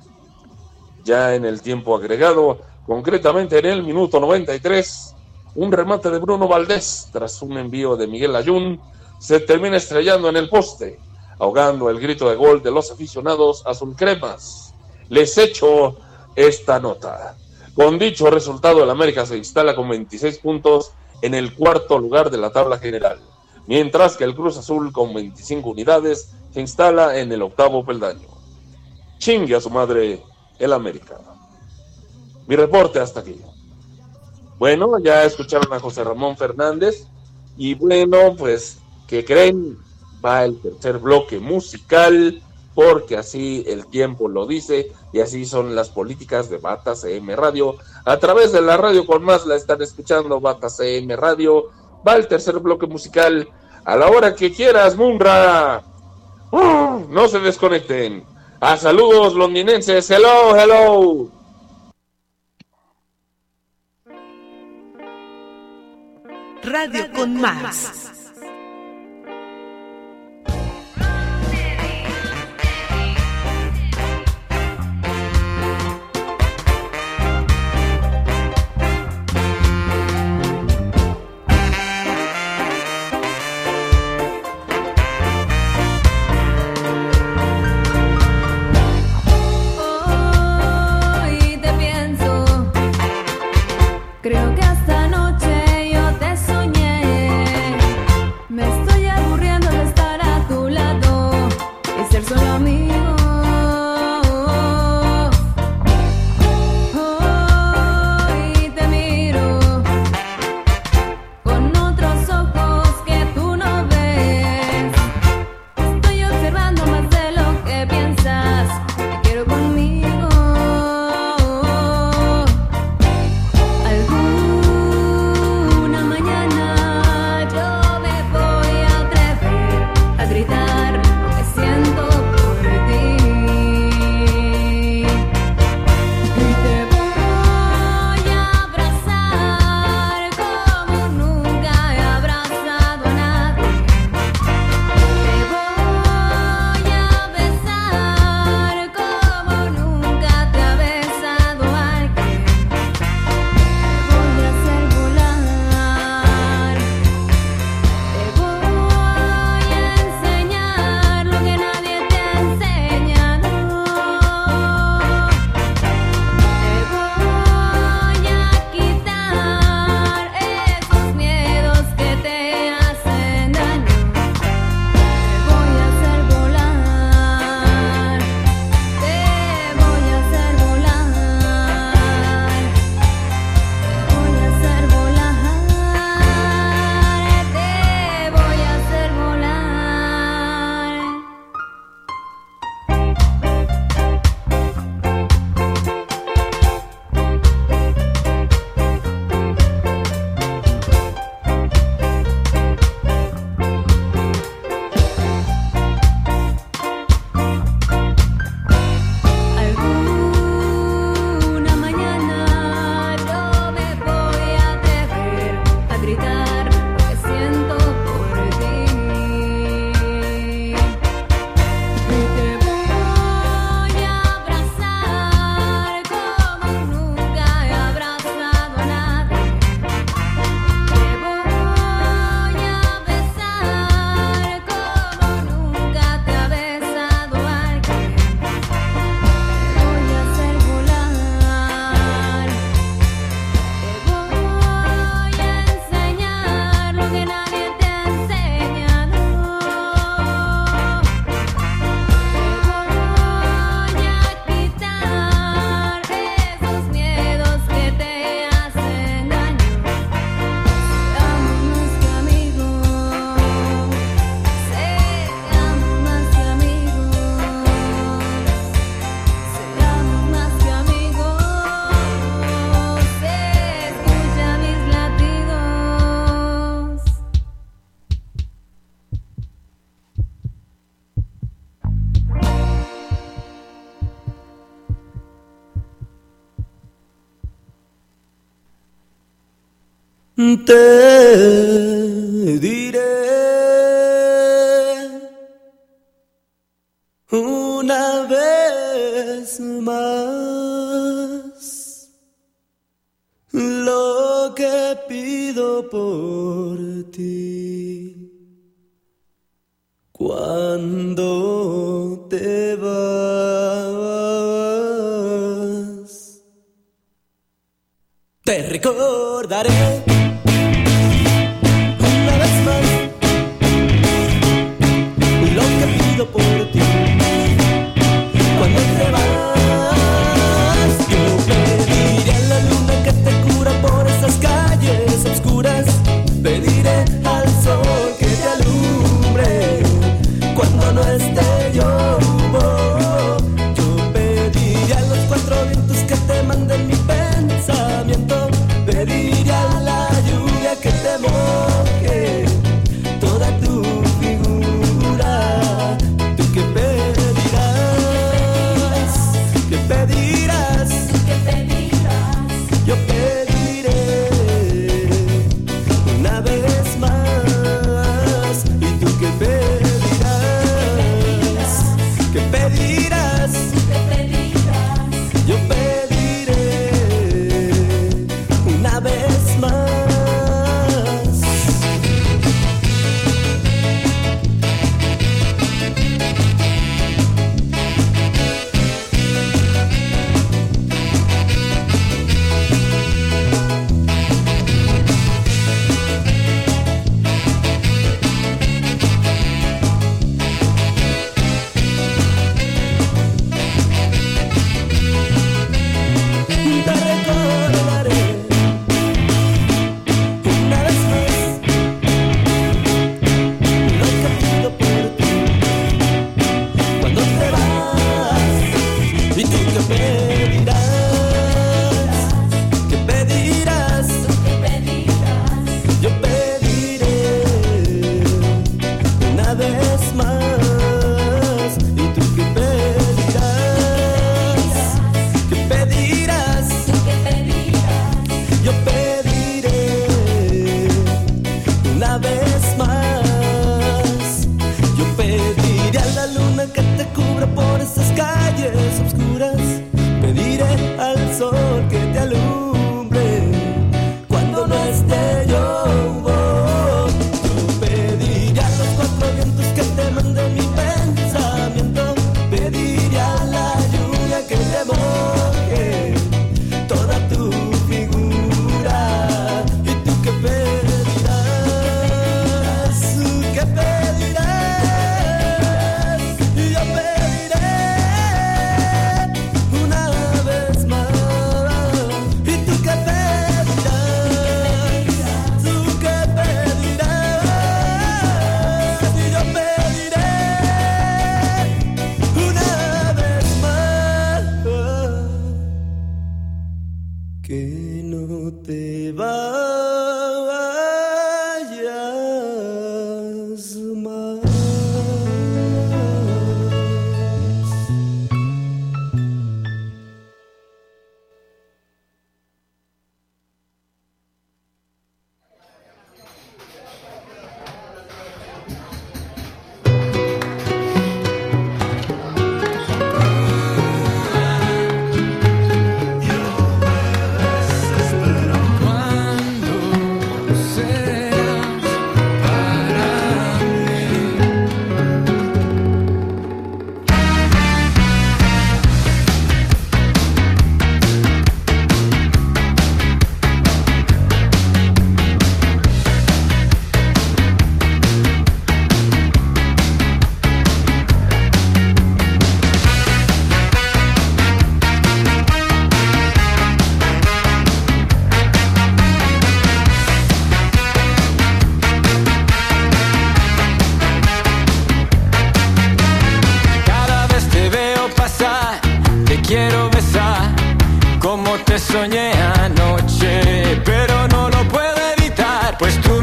Speaker 2: Ya en el tiempo agregado, concretamente en el minuto 93, un remate de Bruno Valdés tras un envío de Miguel Ayun se termina estrellando en el poste, ahogando el grito de gol de los aficionados azulcremas. Les echo esta nota. Con dicho resultado, el América se instala con 26 puntos en el cuarto lugar de la tabla general, mientras que el Cruz Azul con 25 unidades se instala en el octavo peldaño. Chingue a su madre el América. Mi reporte hasta aquí. Bueno, ya escucharon a José Ramón Fernández y bueno, pues, ¿qué creen? Va el tercer bloque musical porque así el tiempo lo dice y así son las políticas de Bata CM Radio. A través de la radio con más la están escuchando Bata CM Radio. Va el tercer bloque musical a la hora que quieras, Munra. No se desconecten. A saludos londinenses. Hello, hello.
Speaker 1: Radio, con, más.
Speaker 10: তে como te
Speaker 11: soñé anoche, pero no lo puedo evitar, pues tú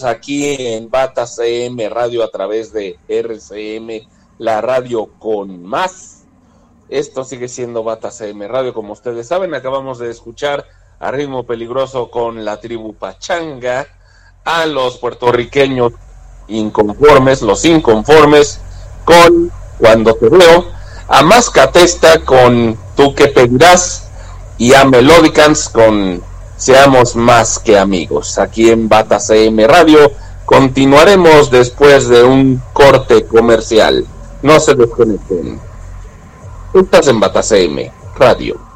Speaker 2: 33 minutos aquí en Bata CM Radio a través de RCM, la radio con más. Esto sigue siendo Bata CM Radio, como ustedes saben. Acabamos de escuchar a ritmo peligroso con la tribu Pachanga, a los puertorriqueños inconformes, los inconformes, con Cuando te veo, a Mascatesta con Tú que pedirás y a Melodicans con Seamos más que amigos. Aquí en Bata CM Radio continuaremos después de un corte comercial. No se desconecten. Estás en Bata CM Radio.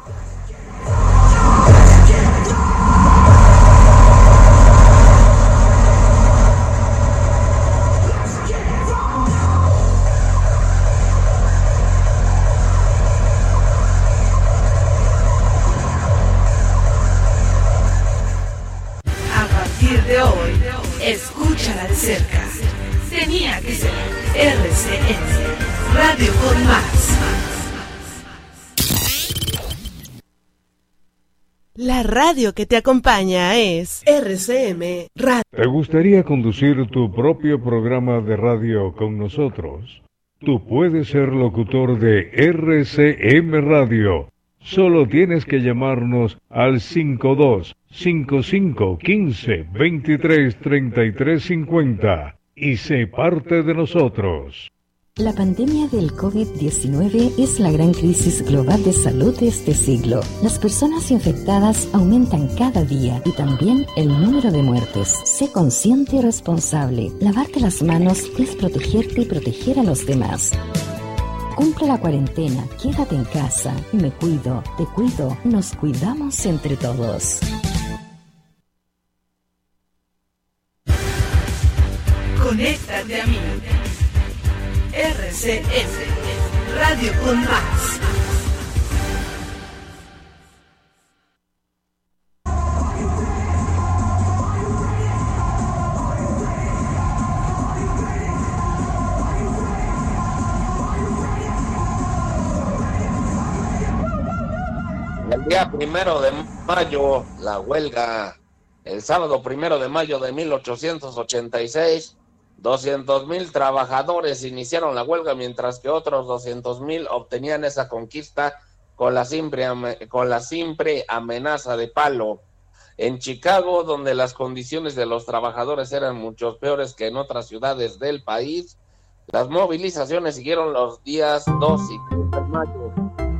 Speaker 5: Radio con Más. La radio que te acompaña es RCM Radio.
Speaker 12: ¿Te gustaría conducir tu propio programa de radio con nosotros? Tú puedes ser locutor de RCM Radio. Solo tienes que llamarnos al 52 55 15 23 33 50 y sé parte de nosotros.
Speaker 13: La pandemia del COVID-19 es la gran crisis global de salud de este siglo. Las personas infectadas aumentan cada día y también el número de muertes. Sé consciente y responsable. Lavarte las manos es protegerte y proteger a los demás. Cumple la cuarentena, quédate en casa. Me cuido, te cuido, nos cuidamos entre todos.
Speaker 5: Conéctate a mí. RCN, Radio con Más.
Speaker 2: El día primero de mayo, la huelga, el sábado primero de mayo de 1886, 200 mil trabajadores iniciaron la huelga, mientras que otros 200 mil obtenían esa conquista con la, simple, con la simple amenaza de palo. En Chicago, donde las condiciones de los trabajadores eran mucho peores que en otras ciudades del país, las movilizaciones siguieron los días 2 y 3 de mayo.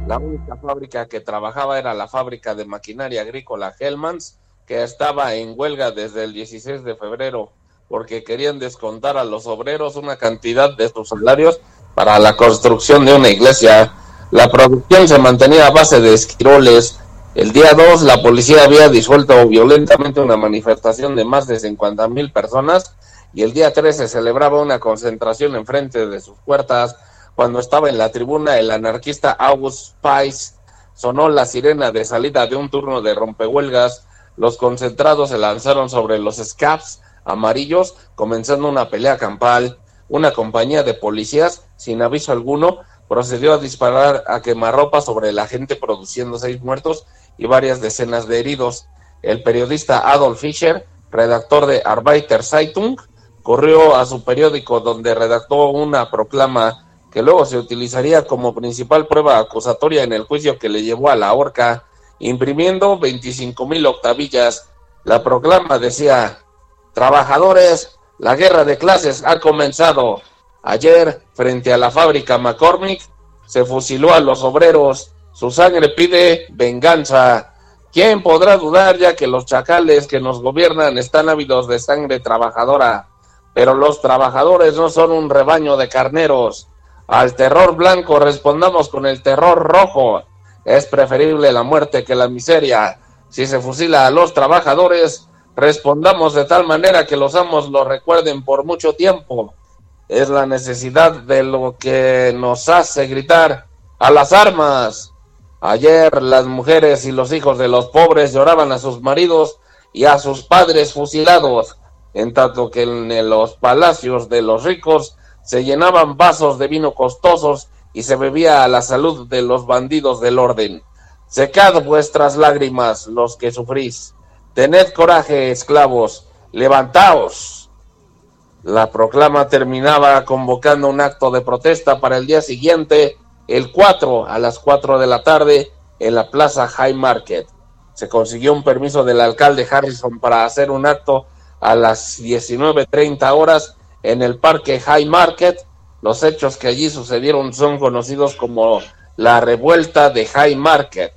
Speaker 2: La única fábrica que trabajaba era la fábrica de maquinaria agrícola Hellmans, que estaba en huelga desde el 16 de febrero porque querían descontar a los obreros una cantidad de sus salarios para la construcción de una iglesia. La producción se mantenía a base de esquiroles. El día 2 la policía había disuelto violentamente una manifestación de más de 50 mil personas y el día 3 se celebraba una concentración enfrente de sus puertas. Cuando estaba en la tribuna el anarquista August Spice sonó la sirena de salida de un turno de rompehuelgas. Los concentrados se lanzaron sobre los scabs amarillos, comenzando una pelea campal. Una compañía de policías, sin aviso alguno, procedió a disparar a quemarropa sobre la gente, produciendo seis muertos y varias decenas de heridos. El periodista Adolf Fischer, redactor de Arbeiter Zeitung, corrió a su periódico donde redactó una proclama que luego se utilizaría como principal prueba acusatoria en el juicio que le llevó a la horca, imprimiendo 25 mil octavillas. La proclama decía, trabajadores, la guerra de clases ha comenzado. Ayer, frente a la fábrica McCormick, se fusiló a los obreros. Su sangre pide venganza. ¿Quién podrá dudar ya que los chacales que nos gobiernan están ávidos de sangre trabajadora? Pero los trabajadores no son un rebaño de carneros. Al terror blanco respondamos con el terror rojo. Es preferible la muerte que la miseria. Si se fusila a los trabajadores, respondamos de tal manera que los amos lo recuerden por mucho tiempo. Es la necesidad de lo que nos hace gritar a las armas. Ayer las mujeres y los hijos de los pobres lloraban a sus maridos y a sus padres fusilados, en tanto que en los palacios de los ricos se llenaban vasos de vino costosos y se bebía a la salud de los bandidos del orden. Secad vuestras lágrimas, los que sufrís. Tened coraje, esclavos, levantaos. La proclama terminaba convocando un acto de protesta para el día siguiente, el 4 a las 4 de la tarde, en la Plaza High Market. Se consiguió un permiso del alcalde Harrison para hacer un acto a las 19.30 horas en el Parque High Market. Los hechos que allí sucedieron son conocidos como la revuelta de High Market.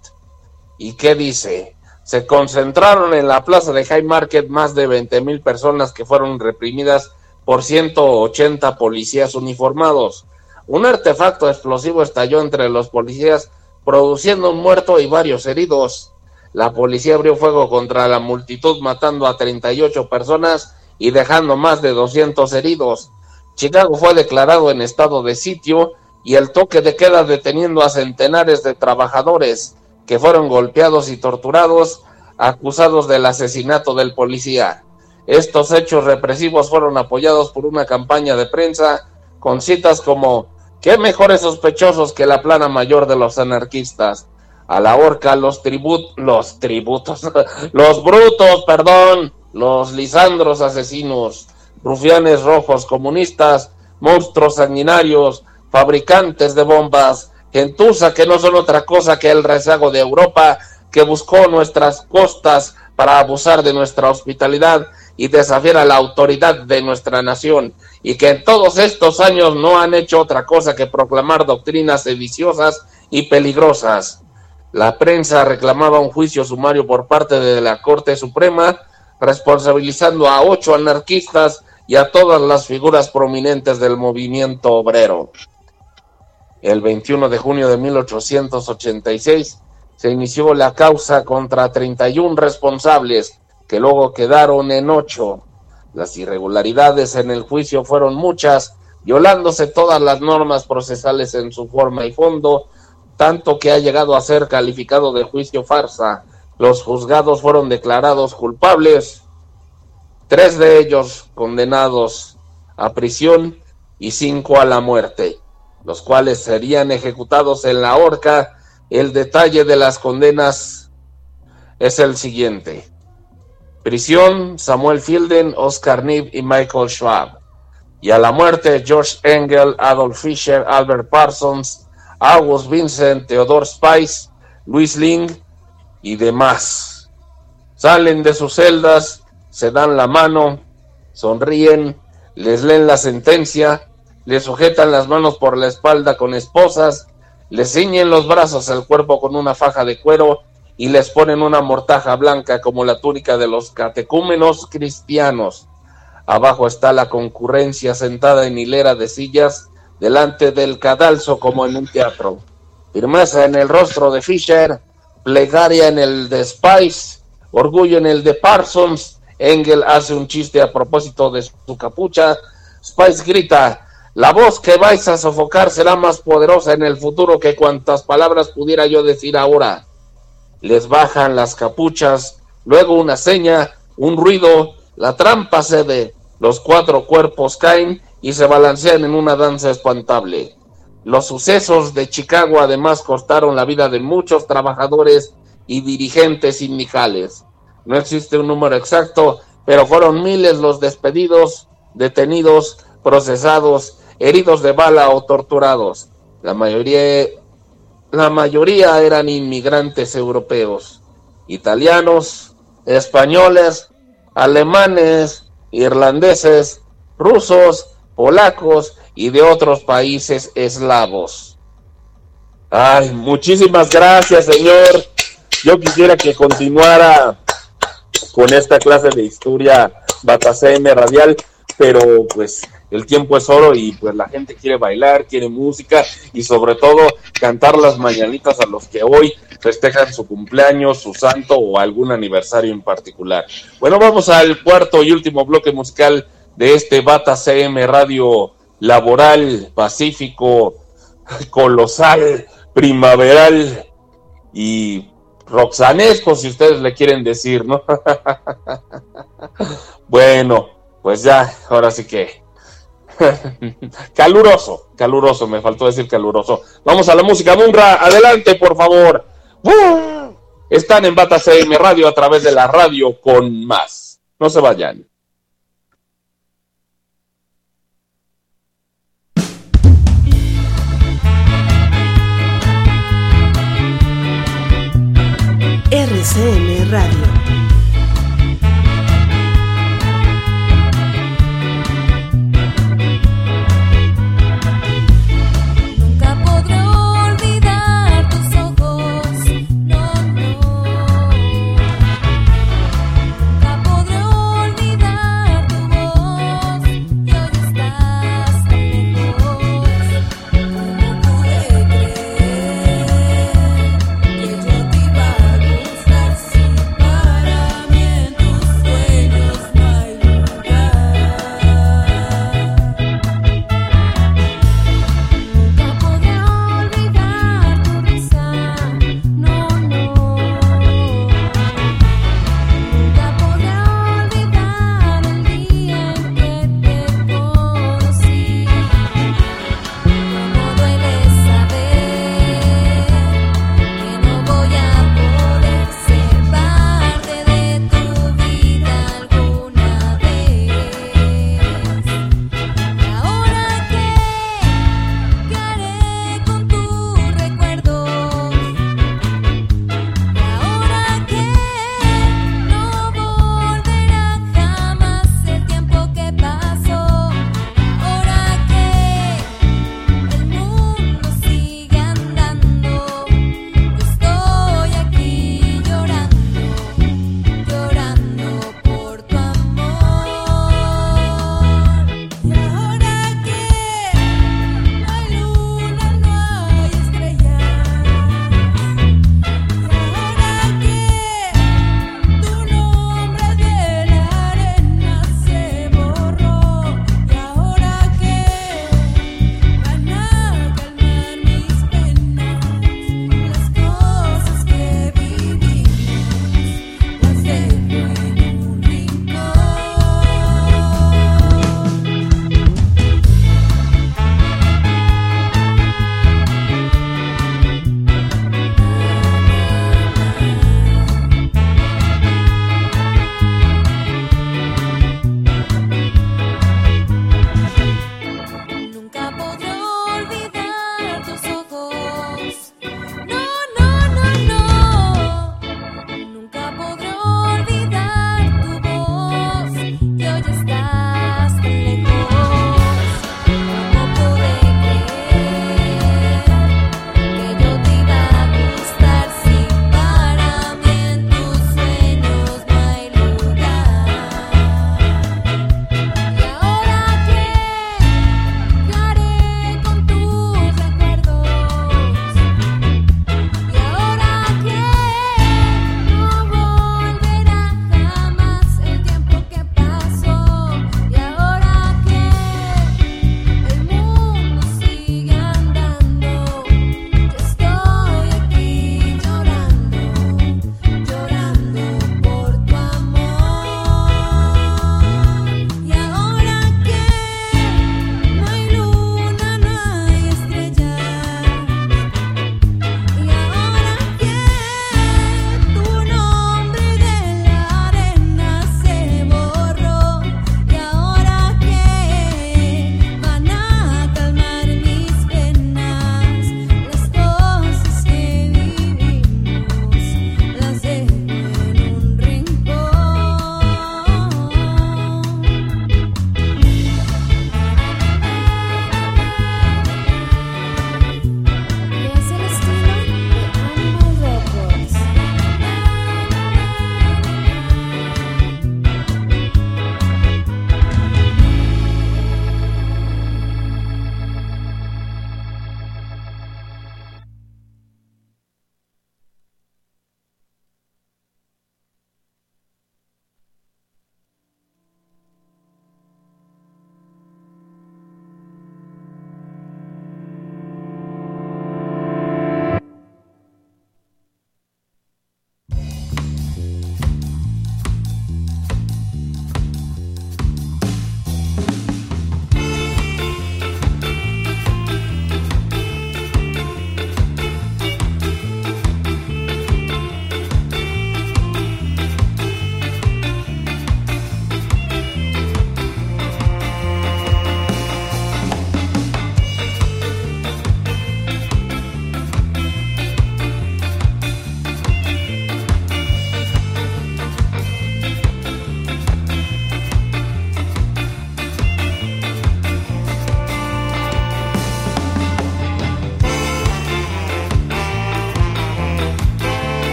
Speaker 2: ¿Y qué dice? Se concentraron en la plaza de High Market más de 20 mil personas que fueron reprimidas por 180 policías uniformados. Un artefacto explosivo estalló entre los policías, produciendo un muerto y varios heridos. La policía abrió fuego contra la multitud, matando a 38 personas y dejando más de 200 heridos. Chicago fue declarado en estado de sitio y el toque de queda deteniendo a centenares de trabajadores que fueron golpeados y torturados, acusados del asesinato del policía. Estos hechos represivos fueron apoyados por una campaña de prensa con citas como ¿Qué mejores sospechosos que la plana mayor de los anarquistas? A la horca los tribut los tributos, los brutos, perdón, los lisandros asesinos, rufianes rojos comunistas, monstruos sanguinarios, fabricantes de bombas, gentuza que no son otra cosa que el rezago de Europa que buscó nuestras costas para abusar de nuestra hospitalidad y desafiar a la autoridad de nuestra nación, y que en todos estos años no han hecho otra cosa que proclamar doctrinas sediciosas y peligrosas. La prensa reclamaba un juicio sumario por parte de la Corte Suprema, responsabilizando a ocho anarquistas y a todas las figuras prominentes del movimiento obrero. El 21 de junio de 1886 se inició la causa contra 31 responsables, que luego quedaron en ocho. Las irregularidades en el juicio fueron muchas, violándose todas las normas procesales en su forma y fondo, tanto que ha llegado a ser calificado de juicio farsa. Los juzgados fueron declarados culpables, tres de ellos condenados a prisión y cinco a la muerte, los cuales serían ejecutados en la horca. El detalle de las condenas es el siguiente. Prisión, Samuel Fielden, Oscar Nib y Michael Schwab. Y a la muerte, George Engel, Adolf Fischer, Albert Parsons, August Vincent, Theodore Spice, Luis Ling y demás. Salen de sus celdas, se dan la mano, sonríen, les leen la sentencia, les sujetan las manos por la espalda con esposas, les ciñen los brazos al cuerpo con una faja de cuero y les ponen una mortaja blanca como la túnica de los catecúmenos cristianos. Abajo está la concurrencia sentada en hilera de sillas delante del cadalso como en un teatro. Firmeza en el rostro de Fisher, plegaria en el de Spice, orgullo en el de Parsons. Engel hace un chiste a propósito de su capucha. Spice grita, la voz que vais a sofocar será más poderosa en el futuro que cuantas palabras pudiera yo decir ahora. Les bajan las capuchas, luego una seña, un ruido, la trampa cede, los cuatro cuerpos caen y se balancean en una danza espantable. Los sucesos de Chicago además costaron la vida de muchos trabajadores y dirigentes sindicales. No existe un número exacto, pero fueron miles los despedidos, detenidos, procesados, heridos de bala o torturados. La mayoría, la mayoría eran inmigrantes europeos, italianos, españoles, alemanes, irlandeses, rusos, polacos y de otros países eslavos. Ay, muchísimas gracias, señor. Yo quisiera que continuara con esta clase de historia Batacm radial, pero pues el tiempo es oro y pues la gente quiere bailar, quiere música y sobre todo cantar las mañanitas a los que hoy festejan su cumpleaños, su santo o algún aniversario en particular. Bueno, vamos al cuarto y último bloque musical de este Bata CM Radio Laboral, Pacífico, Colosal, Primaveral y Roxanesco, si ustedes le quieren decir, ¿no? bueno, pues ya, ahora sí que caluroso, caluroso, me faltó decir caluroso. Vamos a la música, Munra, adelante, por favor. Están en Bata CM Radio a través de la radio con más. No se vayan.
Speaker 1: RCM Radio.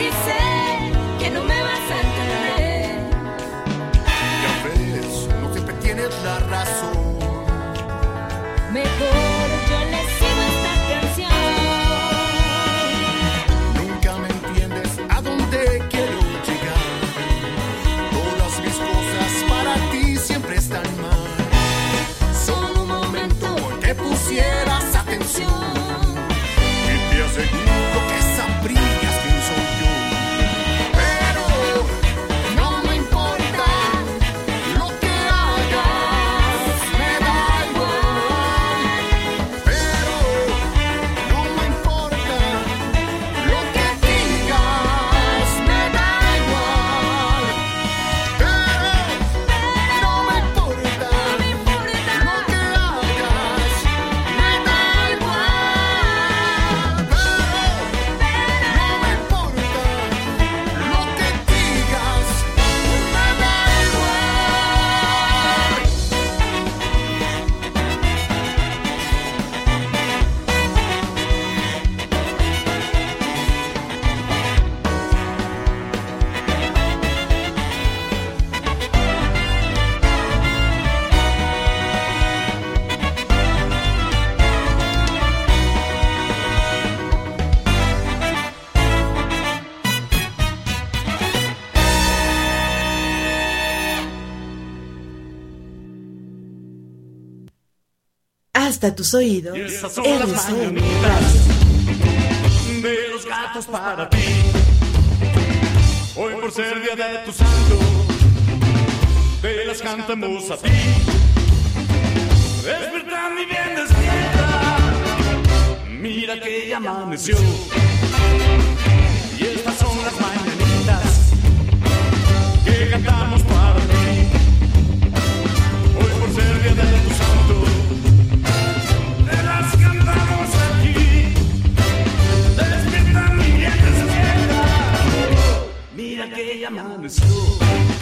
Speaker 14: si sé que no me vas a entender. Ya ves, no siempre tienes la razón. Mejor.
Speaker 5: Hasta tus oídos.
Speaker 10: Y estas son las mañanitas de los gatos para ti. Hoy por ser día de tu santo, te las cantamos a ti. Despierta mi bien despierta, mira que ya amaneció. Y estas son las mañanitas que cantamos para ti. Hoy por ser día de tu ya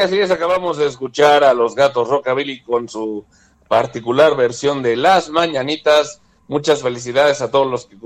Speaker 2: así es, acabamos de escuchar a los gatos Rockabilly con su particular versión de Las Mañanitas. Muchas felicidades a todos los que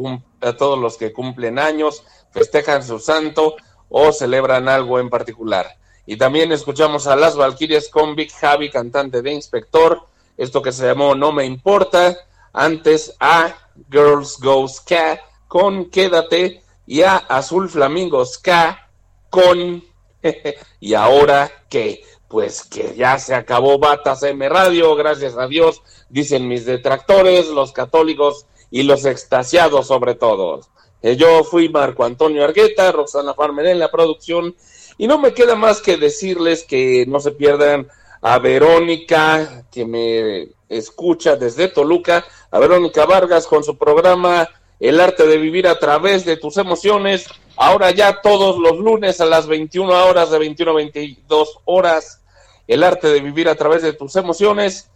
Speaker 2: a todos los que cumplen años, festejan su santo o celebran algo en particular. Y también escuchamos a Las Valquirias con Big Javi, cantante de Inspector, esto que se llamó No me importa. Antes a Girls Go Ska con Quédate y a Azul Flamingo Ska con y ahora que pues que ya se acabó Batas M Radio, gracias a Dios, dicen mis detractores, los católicos y los extasiados sobre todo. Eh, yo fui Marco Antonio Argueta, Roxana Farmer en la producción y no me queda más que decirles que no se pierdan a Verónica, que me escucha desde Toluca, a Verónica Vargas con su programa El arte de vivir a través de tus emociones, ahora ya todos los lunes a las 21 horas de 21 a 22 horas, El arte de vivir a través de tus emociones.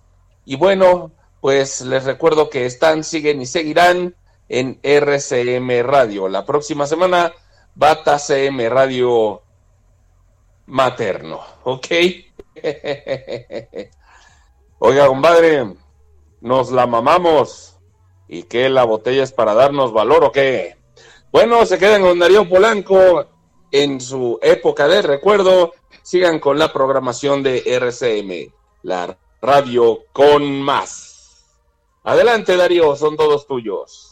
Speaker 2: Y bueno, pues les recuerdo que están, siguen y seguirán en RCM Radio. La próxima semana, Bata CM Radio Materno, ¿ok? Oiga, compadre, nos la mamamos y que la botella es para darnos valor o qué. Bueno, se quedan con Darío Polanco en su época de recuerdo. Sigan con la programación de RCM, la radio con más. Adelante, Darío, son todos tuyos.